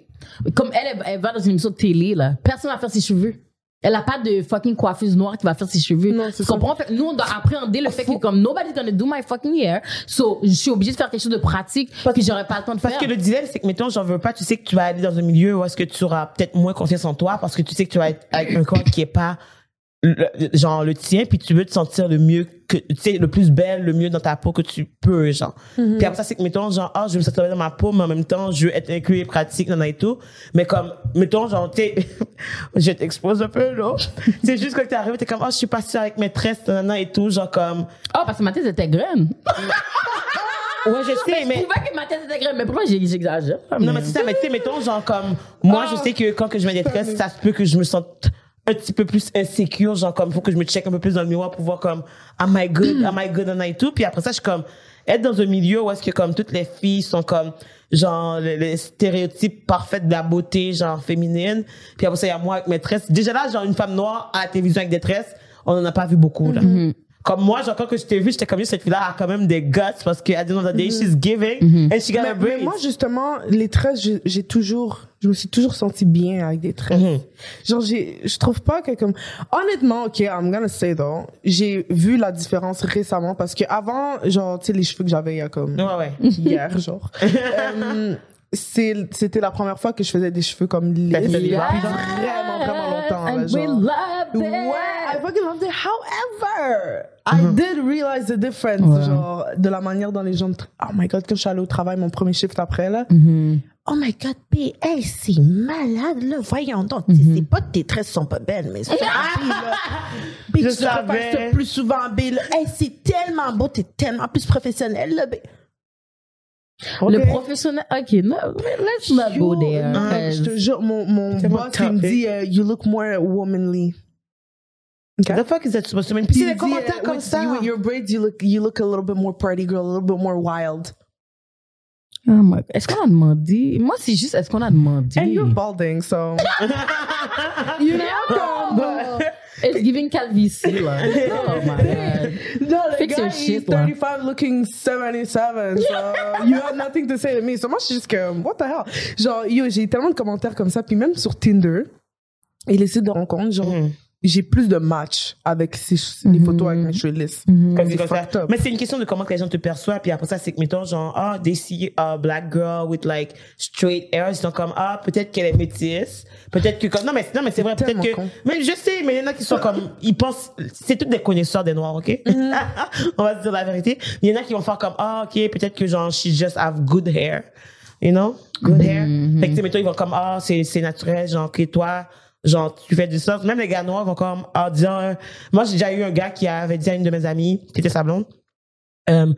comme elle, elle, elle va dans une émission de télé, là, personne va faire ses cheveux. Elle a pas de fucking coiffeuse noire qui va faire ses cheveux. Non, c'est tu ça. comprends? Fait Nous, on doit appréhender le fait que comme nobody's gonna do my fucking hair. So, je suis obligée de faire quelque chose de pratique, puis j'aurais pas le temps de Parce faire. que le dilemme, c'est que, mettons, j'en veux pas, tu sais que tu vas aller dans un milieu où est-ce que tu auras peut-être moins confiance en toi parce que tu sais que tu vas être avec un corps qui est pas, le- genre, le tien, puis tu veux te sentir le mieux que, tu sais, le plus belle, le mieux dans ta peau que tu peux, genre. Puis après ça, c'est que, mettons, genre, ah, je veux me sentir bien dans ma peau, mais en même temps, je veux être inclus et pratique, nan, nan, et tout. Mais comme, mettons, genre, tu je t'expose un peu, là. c'est juste quand t'es arrivé, t'es comme, ah, je suis pas sûre avec maîtresse, nan, nan, et tout, genre, comme, Oh, parce que ma tête était graine. ouais, je sais, mais, trouvais que ma tête était graine, mais pourquoi j'exagère? Non, mais c'est ça, mais tu sais, mettons, genre, comme, moi, je sais que quand que je mets des tresses, ça se peut que je me sente un petit peu plus insécure, genre, comme, faut que je me check un peu plus dans le miroir pour voir, comme, am I good, am I good, am I tout. Puis après ça, je suis comme, être dans un milieu où est-ce que, comme, toutes les filles sont comme, genre, les, les stéréotypes parfaits de la beauté, genre, féminine. Puis après ça, il y a moi avec mes tresses. Déjà là, genre, une femme noire à la télévision avec des tresses, on en a pas vu beaucoup, là. Comme moi, genre, quand que je t'ai vu, j'étais comme, cette fille-là a quand même des guts parce que, at the end of the day, she's giving and she got Mais, a mais moi, justement, les tresses, j'ai- toujours, je me suis toujours sentie bien avec des tresses. Mhm. Genre, j'ai, je trouve pas que comme, honnêtement, ok, I'm gonna say though, j'ai vu la différence récemment parce que avant, genre, tu sais, les cheveux que j'avais il y a comme, Ouais, ouais. hier, genre, c'est, c'était la première fois que je faisais des cheveux comme Depuis des vraiment, vraiment longtemps, là, And we genre. love it. Ouais, I fucking loved it. However, I did realize the difference, Ouais. genre, de la manière dont les gens. Oh my god, quand je suis allée au travail, mon premier shift après, là. Oh my god, B, hey, c'est malade, là. Voyons donc. tu sais, C'est pas que tes tresses sont pas belles, mais c'est là. B, Je tu savais. ça plus souvent, B, là. Hey, c'est tellement beau, t'es tellement plus professionnel, là, B. Le professionnel, ok, no, let's not go there. Je te jure, mon, mon boss, il me dit, euh, you look more womanly. What the fuck is that supposed to mean? Puis Puis c'est il des dit, commentaires euh, comme with, you- With your braids, you look, you look a little bit more party girl, a little bit more wild. Oh my God. Est-ce qu'on a demandé? Moi, c'est juste, est-ce qu'on a demandé? And you're balding, so. you know, Oh, it's giving calvitie, là. Oh my God. No, the Fix guy your is shit, là. 35 looking 77, so you have nothing to say to me. So moi, je suis juste comme, what the hell? Genre, yo, j'ai tellement de commentaires comme ça, puis même sur Tinder et les sites de rencontres, genre, Mhm. J'ai plus de matchs avec ces, les photos avec mes cheveux lisses. Fucked up. Mais c'est une question de comment que les gens te perçoivent. Puis après ça, c'est que, mettons, genre, ah, they see a black girl with like straight hair. Ils sont comme, ah, peut-être qu'elle est métisse. Peut-être que comme, non, mais, non, mais c'est vrai, peut-être que, con. mais je sais, mais il y en a qui sont comme, ils pensent, c'est toutes des connaisseurs des noirs, ok? On va se dire la vérité. Il y en a qui vont faire comme, ah, ok, peut-être que genre, she just have good hair. You know? Good hair. Fait que, tu sais, mettons, ils vont comme, ah, c'est, c'est naturel, genre, que toi, genre, tu fais du surf. Même les gars noirs vont comme, ah, dire, euh, moi, j'ai déjà eu un gars qui avait dit à une de mes amies, qui était sa blonde, euh,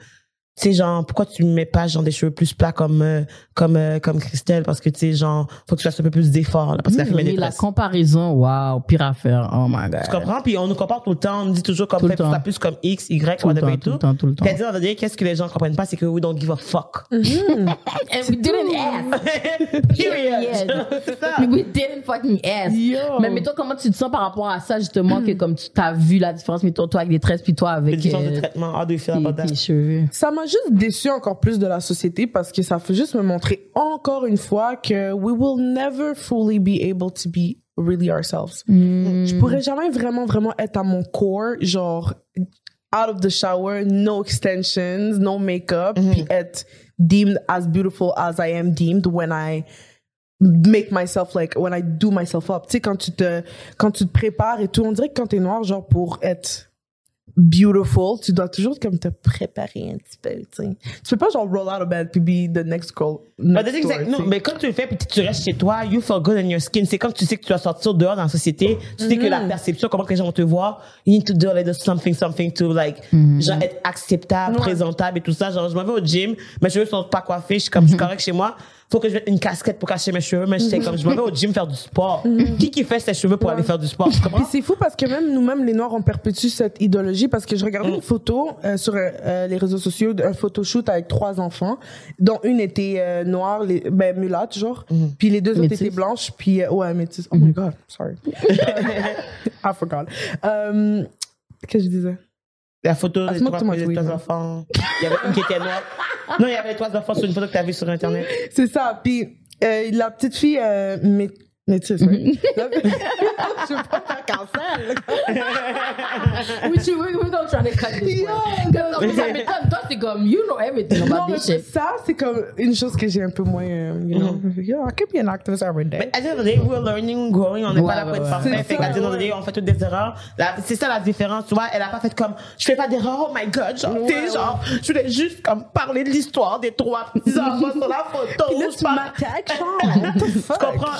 sais, genre, pourquoi tu mets pas, genre, des cheveux plus plats comme, euh, comme, euh, comme Christelle? Parce que, tu sais, genre, faut que tu fasses un peu plus d'efforts, là, parce Oui, des la tresses. comparaison, wow, pire affaire. Oh my God. Tu comprends? Puis on nous compare tout le temps, on nous dit toujours comme fait ça plus comme X, Y, Tout le temps, et tout tout. le temps, tout le temps. On va dire, qu'est-ce que les gens comprennent pas, c'est que we don't give a fuck. And we didn't ask. Period. C'est ça. We didn't fucking ask. Yo. Mais mettons, comment tu te sens par rapport à ça, justement, que comme tu t'as vu la différence, mettons, toi avec des tresses, puis toi avec de euh, traitement, how do you feel about tes, that? tes cheveux. Ça m'a juste déçu encore plus de la société parce que ça fait juste me montrer encore une fois que we will never fully be able to be really ourselves. Je pourrais jamais vraiment, vraiment être à mon core, genre, out of the shower, no extensions, no makeup, puis être deemed as beautiful as I am deemed when I make myself like, when I do myself up. Tu sais, quand tu te, quand tu te prépares et tout, on dirait que quand t'es noir, genre, pour être beautiful, tu dois toujours comme te préparer un petit peu, tu sais. Tu peux pas genre roll out of bed puis be the next girl. Next door, tu non, mais quand tu le fais, puis tu restes chez toi, you feel good in your skin. C'est comme tu sais que tu vas sortir dehors dans la société. Tu sais que la perception, comment que les gens vont te voir, you need to do a little something, something to like, genre être acceptable, Ouais. présentable et tout ça. Genre, je m'en vais au gym, mes cheveux sont pas coiffés, je suis comme, je suis correct chez moi. Faut que je mette une casquette pour cacher mes cheveux, mais j'étais comme, je m'en vais au gym faire du sport. Qui qui fait ses cheveux pour aller faire du sport? Puis c'est fou parce que même nous-mêmes, les Noirs, on perpétue cette idéologie parce que je regardais Mm. une photo euh, sur euh, les réseaux sociaux d'un photoshoot avec trois enfants, dont une était euh, noire, les, ben mulatte, genre, Mm. puis les deux autres Métisse. étaient blanches, puis euh, ouais, métis. Oh my god, sorry. I forgot. Euh, Qu'est-ce que je disais? La photo des trois, trois enfants. Il y avait une qui était noire. Non, il y avait trois enfants sur une photo que tu as vue sur Internet. C'est ça. Puis euh, la petite fille euh, mé- métisse, oui. La- je veux pas faire cancel. We should, we, we gonna try to cut this Yo, one. Cause, oh, ça m'étonne. Toi, c'est comme, you know everything Non, about mais this shit. ça, c'est comme une chose que j'ai un peu moins, euh, you know. Yo, I could be an activist every day. Mais à the end of the day, we're learning, growing, on n'est Ouais, pas là pour être parfait. C'est Fait ça, qu'à the end of the ouais. day, on fait toutes des erreurs. La- C'est ça la différence, tu vois. Elle a pas fait comme, je fais pas d'erreur, oh my god, genre, tu sais, Ouais, genre, je voulais juste comme parler de l'histoire des trois petits enfants sur la photo. Puis là, je tu parle- m'attaques, genre. What the Tu fuck? comprends?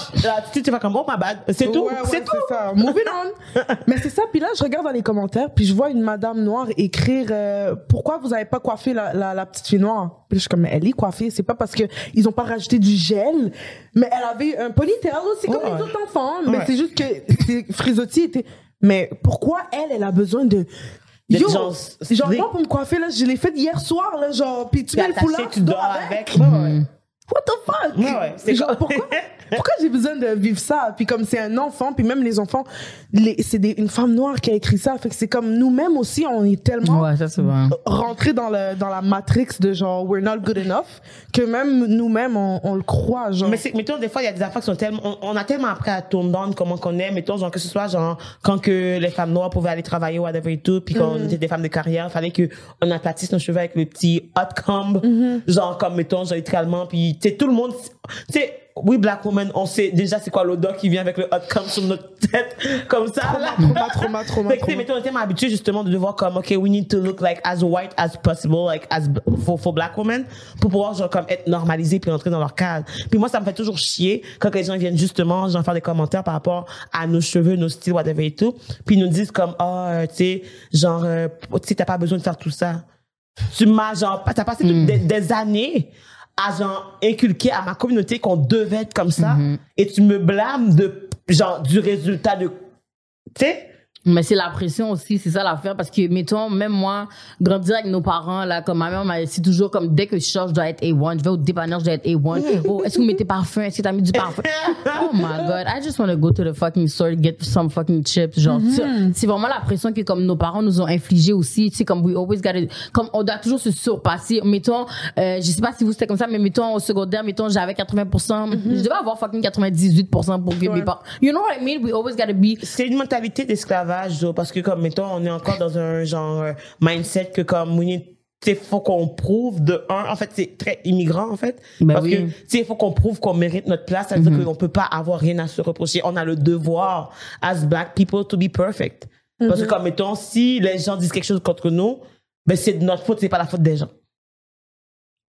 Là, tu vas comme, oh my bad. C'est tout. Ouais, ouais, c'est tout. ça. Moving on. Mais c'est ça. Puis là, je regarde dans les commentaires, puis je vois une madame noire écrire euh, pourquoi vous avez pas coiffé la, la, la petite fille noire. Puis je suis comme, mais elle est coiffée. C'est pas parce que ils ont pas rajouté du gel, mais elle avait un ponytail aussi comme Ouais. les autres enfants. Mais Ouais. c'est juste que ses frisottis étaient. Mais pourquoi elle, elle a besoin de Yo, genre slick. moi pour me coiffer là, je l'ai fait hier soir là, genre puis tu mets le foulard, tu dors avec. Ouais. What the fuck? Ouais, ouais, c'est genre, pourquoi, pourquoi j'ai besoin de vivre ça? Puis comme c'est un enfant, puis même les enfants, les, c'est des- une femme noire qui a écrit ça. Fait que c'est comme nous-mêmes aussi, on est tellement Ouais, ça, c'est vrai. rentrés dans, le, dans la matrix de genre we're not good enough que même nous-mêmes, on, on le croit. Genre. Mais c'est, mettons, des fois, il y a des affaires qui sont tellement, on, on a tellement appris à tourner down comment qu'on est, mettons, genre, que ce soit, genre, quand que les femmes noires pouvaient aller travailler, whatever et tout, puis quand on était des femmes de carrière, il fallait que on aplatisse nos cheveux avec le petit hot comb, genre, comme, mettons, genre, littéralement, puis, sais, tout le monde, tu sais, oui, black woman, on sait déjà c'est quoi l'odeur qui vient avec le hot comb sur notre tête, comme ça, là. trauma, trauma, trauma, trauma. mettons, on tellement habitué justement de devoir comme, OK, we need to look like as white as possible, like as for, for black women, pour pouvoir genre comme être normalisé puis entrer dans leur cadre. Puis moi, ça me fait toujours chier quand les gens viennent justement genre faire des commentaires par rapport à nos cheveux, nos styles, whatever et tout, puis ils nous disent comme, euh, tu sais, genre, euh, tu sais, t'as pas besoin de faire tout ça. Tu m'as genre, t'as passé des, des années à genre inculquer à ma communauté qu'on devait être comme ça, et tu me blâmes de genre du résultat de, tu sais. Mais c'est la pression aussi, c'est ça l'affaire. Parce que, mettons, même moi, grandir avec nos parents, là, comme ma mère, m'a- c'est toujours comme dès que je sors, je dois être A1. Je vais au dépanneur, je dois être A1. Oh, est-ce que vous mettez parfum? Est-ce que t'as mis du parfum? Oh my god, I just want to go to the fucking store, get some fucking chips. Genre, sais, c'est vraiment la pression que comme nos parents nous ont infligée aussi. Tu sais, comme we always gotta, comme on doit toujours se surpasser. Mettons, euh, je sais pas si vous c'était comme ça, mais mettons au secondaire, mettons, j'avais 80%. Je devais avoir fucking 98% pour que mes parents. You know what I mean? We always gotta be c'est une mentalité d'esclavage Parce que comme mettons on est encore dans un genre euh, mindset que comme on est il faut qu'on prouve de un en fait c'est très immigrant en fait Ben parce oui. que tu sais il faut qu'on prouve qu'on mérite notre place ça veut dire qu'on peut pas avoir rien à se reprocher. On a le devoir as black people to be perfect. Parce que comme mettons si les gens disent quelque chose contre nous ben c'est de notre faute c'est pas la faute des gens.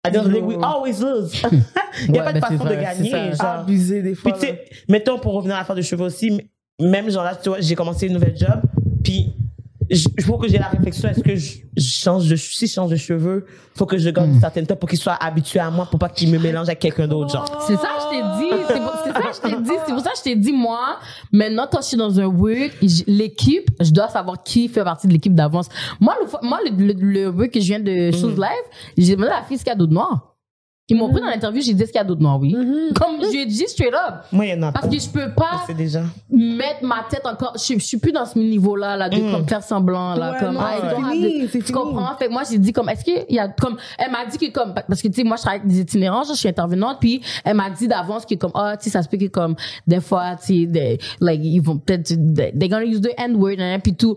I don't think we always lose. Il y a Ouais, pas de ben, façon de gagner genre. Abusé des fois. Puis tu sais, mettons pour revenir à l'affaire de cheveux aussi, même genre là, tu vois, j'ai commencé une nouvelle job, puis je je- faut que j'ai la réflexion, est-ce que je, je change de, si je change de cheveux, faut que je garde une certaine temps pour qu'il soit habitué à moi, pour pas qu'il me mélange avec quelqu'un d'autre, genre. C'est ça que je t'ai dit. C'est ça que je t'ai dit. C'est pour ça je t'ai dit, moi, maintenant, quand je suis dans un work, l'équipe, je dois savoir qui fait partie de l'équipe d'avance. Moi, le, moi, le, le, le work que je viens de Shoes Live, j'ai demandé à la fille ce qu'il y a d'autre noir. Ils m'ont pris dans l'interview, j'ai dit ce qu'il y a d'autre noir, oui. Comme j'ai dit straight up. Moi, il y en a Parce que je peux pas déjà. mettre ma tête encore. Je, je suis plus dans ce niveau-là, là, de comme faire semblant, là. Ouais, comme, non, ah, fini, de- c'est Tu fini. comprends? Fait que moi, j'ai dit comme, est-ce qu'il y a comme, elle m'a dit que comme, parce que tu sais, moi, je travaille avec des itinérants, je suis intervenante, puis elle m'a dit d'avance que comme, ah, tu sais, ça se peut que comme, des fois, tu sais, like, ils vont peut-être, they- they're gonna use the N-word, hein, puis tout.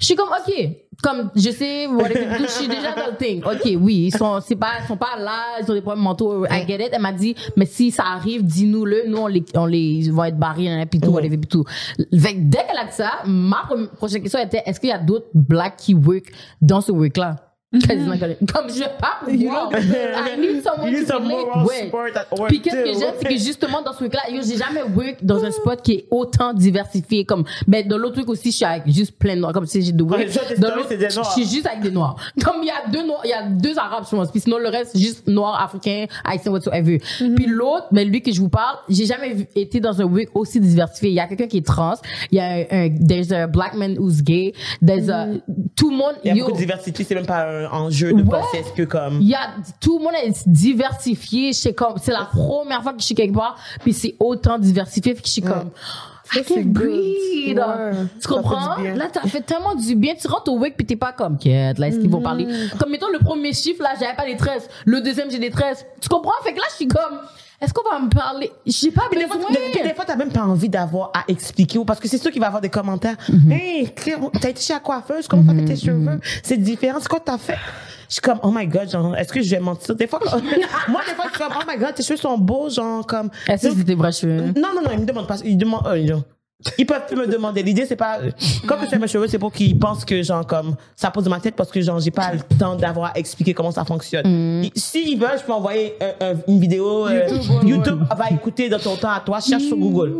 Je suis comme, ok, comme, je sais, whatever, je suis déjà dans le thing. Ok, oui, ils sont, c'est pas, ils sont pas là, ils ont des problèmes mentaux, I get it. Elle m'a dit, mais si ça arrive, dis-nous-le, nous, on les, on les, ils vont être barrés, hein, puis tout, whatever, tout. Fait que dès qu'elle a dit ça, ma pro- prochaine question était, est-ce qu'il y a d'autres blacks qui work dans ce work-là? 'Cause he's not gonna- Comme je pas pouvoir. I need someone You need to some relate moral with. support at work Puis qu'est-ce que j'aime, c'est que justement dans ce week-là, yo, j'ai jamais work dans un spot qui est autant diversifié. Comme, ben, dans l'autre truc aussi, je suis avec juste plein de noirs. Comme si j'ai de work. Dans l'autre, c'est des je suis juste avec des noirs. Comme il y a deux noirs, il y a deux arabes, je pense. Puis sinon, le reste, juste noirs, africains, haïtiens, whatsoever. Puis l'autre, mais lui que je vous parle, j'ai jamais été dans un week aussi diversifié. Il y a quelqu'un qui est trans. Il y a un, un- there's a black man who's gay. There's a, tout le monde, Il y a yo, beaucoup de diversité, c'est même pas un enjeu de Ouais. penser est-ce que comme. il y a tout le monde est diversifié c'est comme c'est la première fois que je suis quelque part puis c'est autant diversifié que je suis comme I c'est can breathe. Ouais, tu comprends? là t'as fait tellement du bien. Tu rentres au wake puis t'es pas comme quête là est-ce qu'ils vont Mm. parler? Comme mettons le premier chiffre là j'avais pas les 13 le deuxième j'ai des 13 tu comprends? Fait que là je suis comme est-ce qu'on va me parler? J'ai pas Puis des fois, besoin des, fois, t'as même pas envie d'avoir à expliquer ou parce que c'est sûr qu'il va y avoir des commentaires. Mhm. Hey, t'as été chez la coiffeuse, comment t'as fait tes cheveux? C'est différent, c'est quoi que t'as fait? Je suis comme, oh my god, genre, est-ce que je vais mentir? Des fois, moi, des fois, je suis comme, oh my god, tes cheveux sont beaux, genre, comme. est-ce que c'était vrai cheveux? Non, non, non, ils me demandent pas. Ils demandent, euh, genre, ils peuvent plus me demander. L'idée, c'est pas, quand je fais mes cheveux, c'est pour qu'ils pensent que, genre, comme, ça pose ma tête parce que, genre, j'ai pas le temps d'avoir à expliquer comment ça fonctionne. Mm. Ils- S'ils veulent, je peux envoyer un- un- une vidéo, euh, YouTube, va écouter dans ton temps à toi, cherche sur Google.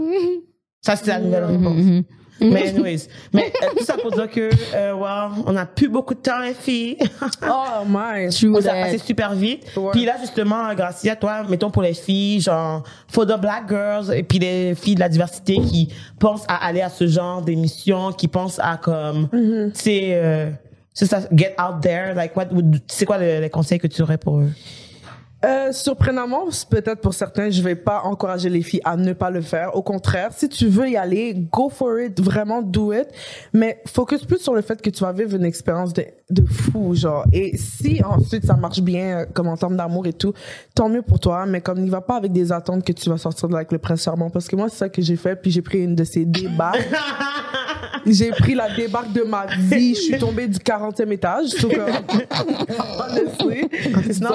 Ça, c'est la nouvelle réponse. Mm-hmm. Mais anyways, mais euh, tout ça pour dire que, euh, wow, on a plus beaucoup de temps, les filles. Oh my. A that. passé super vite. Ouais. Puis là, justement, grâce à toi, mettons pour les filles, genre, for the black girls, et puis les filles de la diversité qui pensent à aller à ce genre d'émission, qui pensent à comme, Mm-hmm. c'est, euh, c'est ça, get out there, like what, would- c'est quoi le- les conseils que tu aurais pour eux? Euh, surprenamment, peut-être pour certains, je vais pas encourager les filles à ne pas le faire. Au contraire, si tu veux y aller, go for it, vraiment do it. Mais focus plus sur le fait que tu vas vivre une expérience de, de fou, genre. Et si ensuite ça marche bien, euh, comme en termes d'amour et tout, tant mieux pour toi. Mais comme n'y va pas avec des attentes que tu vas sortir de là avec le prince charmant. Parce que moi, c'est ça que j'ai fait. Puis j'ai pris une de ces débarques. j'ai pris la débarque de ma vie. Je suis tombée du 40e étage. So, comme, honestly.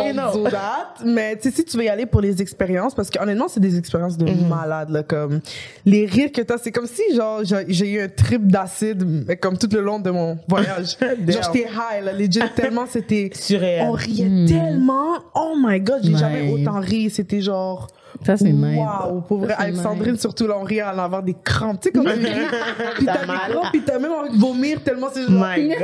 You know. So that. Mais tu sais, si tu veux y aller pour les expériences, parce que honnêtement, c'est des expériences de Mhm. malade, là, comme les rires que t'as, c'est comme si, genre, j'ai eu un trip d'acide, comme tout le long de mon voyage. genre, j'étais high, là, legit, tellement c'était, Surréel. on riait tellement, oh my god, j'ai jamais autant ri, c'était genre, ça c'est nice Waouh, pour vrai, nice. Sandrine, surtout, là, on rit à en avoir des crampes. Tu sais, comme tu ris, puis T'as des mal. crampes, puis t'as même envie de vomir tellement c'est genre. My God.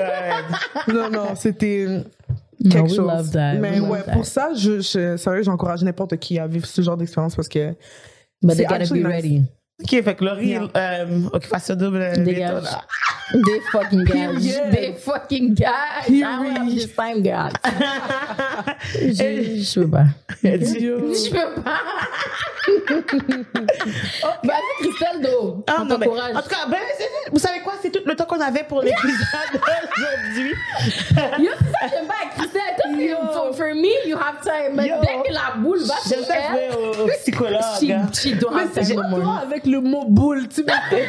Non, non, c'était No, quelque we chose. love that, Mais we ouais, love pour that. ça, je, je, sérieux, j'encourage n'importe qui à vivre ce genre d'expérience parce que. but they c'est gotta actually be nice. ready Ok, fait que Laurie, Yeah. euh, occupation double, euh, Dégage. Des fucking guys. Period. Des fucking guys. I don't have this time, guys. je, peux pas. Je peux pas. Bah, c'est Christelle, Do. Ah, On non, mais, en tout cas, ben, vous savez quoi? C'est tout le temps qu'on avait pour l'épisode d'aujourd'hui. Yo, c'est ça que j'aime pas avec Christelle. C'est- For, me, you have time. Mais Yo. dès que la boule va J'aime sur ça elle, jouer au, psychologue. she, hein. she don't Mais have c'est time no more. avec le mot boule, tu me fais.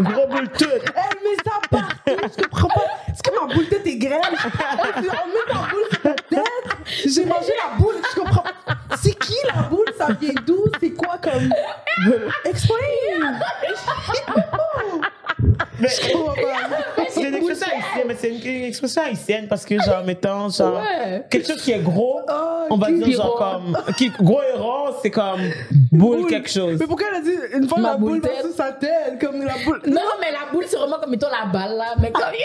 Gros boule tout. Elle met ça partout, je comprends pas. Est-ce que ma boule tête est grêle? On met ta boule sur ta tête. J'ai mangé la boule, je comprends. C'est qui la boule? Ça vient d'où? C'est quoi comme. Explain! Mais, Je comprends pas? c'est une expression haïtienne, mais c'est une, une expression haïtienne parce que, genre, mettons, genre, Ouais. quelque chose qui est gros, Oh, on va dire, genre, rond. comme, qui, gros et rond, c'est comme boule quelque chose. Mais pourquoi elle a dit une fois Ma la boule boule tête. sur sa tête? Comme la boule. Non, mais la boule, c'est vraiment comme mettons la balle là. Mais comme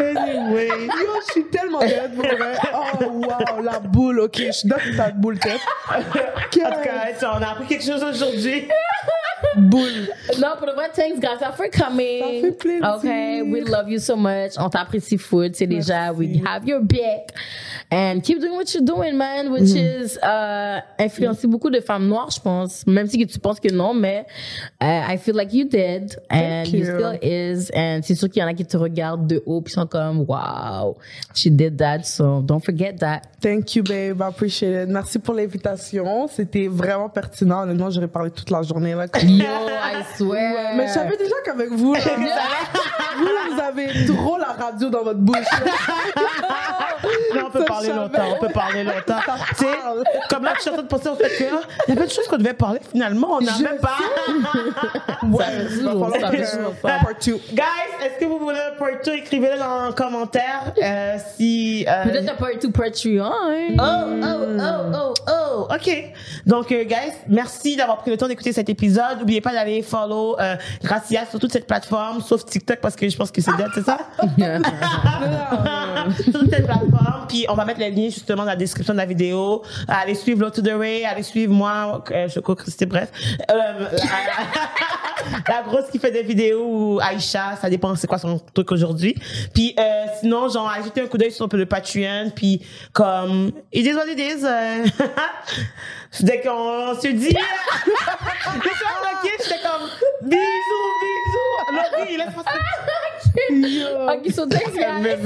Anyway. Yo, je suis tellement bête pour vrai. Oh, wow, la boule, ok. Je suis dans ta boule tête. En tout cas, on a appris quelque chose aujourd'hui. Boule. Non, pour le vrai, thanks, Gracia, for coming. Ça fait plaisir. Okay, we love you so much. On t'apprécie food. C'est déjà, we have your back. And keep doing what you're doing, man, which Mm-hmm. is euh, influencer beaucoup de femmes noires, je pense. Même si tu penses que non, mais euh, I feel like you did. And Thank you. you. still is. And c'est sûr qu'il y en a qui te regardent de haut puis sont comme, wow, she did that. So don't forget that. Thank you, babe. I appreciate it. Merci pour l'invitation. C'était vraiment pertinent. Honnêtement, j'aurais parlé toute la journée. Là, comme- Yo, I swear. Mais je savais déjà qu'avec vous, là, vous, vous avez trop la radio dans votre bouche. là. Non, peut Ça, parler je longtemps, savais. on peut parler longtemps. tu sais, parle. comme là, je suis en train de penser au fait que, ah, il y a plein de choses qu'on devait parler, finalement, on n'a même pas. Ça fait Il va falloir faire un part two. Guys, est-ce que vous voulez un part 2? Écrivez-le dans les commentaires, euh, si, euh, Peut-être un part two, part three, hein? Oh, oh, oh, oh, oh. OK. Donc, euh, guys, merci d'avoir pris le temps d'écouter cet épisode. N'oubliez pas d'aller follow euh, Gracia sur toute cette plateforme, sauf TikTok parce que je pense que c'est dead, c'est ça? sur toute cette plateforme. Puis, on va mettre les liens justement dans la description de la vidéo. Allez suivre Low to the Way, allez suivre moi, euh, Choco Christy, bref. Euh, la, la grosse qui fait des vidéos ou Aïcha, ça dépend c'est quoi son truc aujourd'hui. Puis, euh, sinon, genre, ajouter un coup d'œil sur le Patreon. Puis, comme, it is what it is. Euh, Dès qu'on se dit, je suis tranquille, j'étais comme, bisous, bisous. Laurie, laisse-moi ça. Ok, so thanks, guys.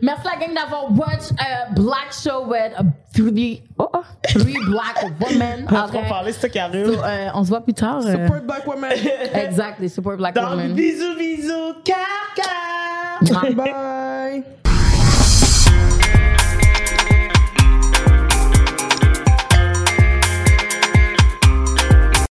Merci la gang d'avoir watch a black show with a three, oh, oh, three black women. On va parler, c'est ça qui arrive. So, euh, on se voit plus tard. euh, Support black women. Exactly, support black Donc, women. bisous, bisous, car, car. Bye.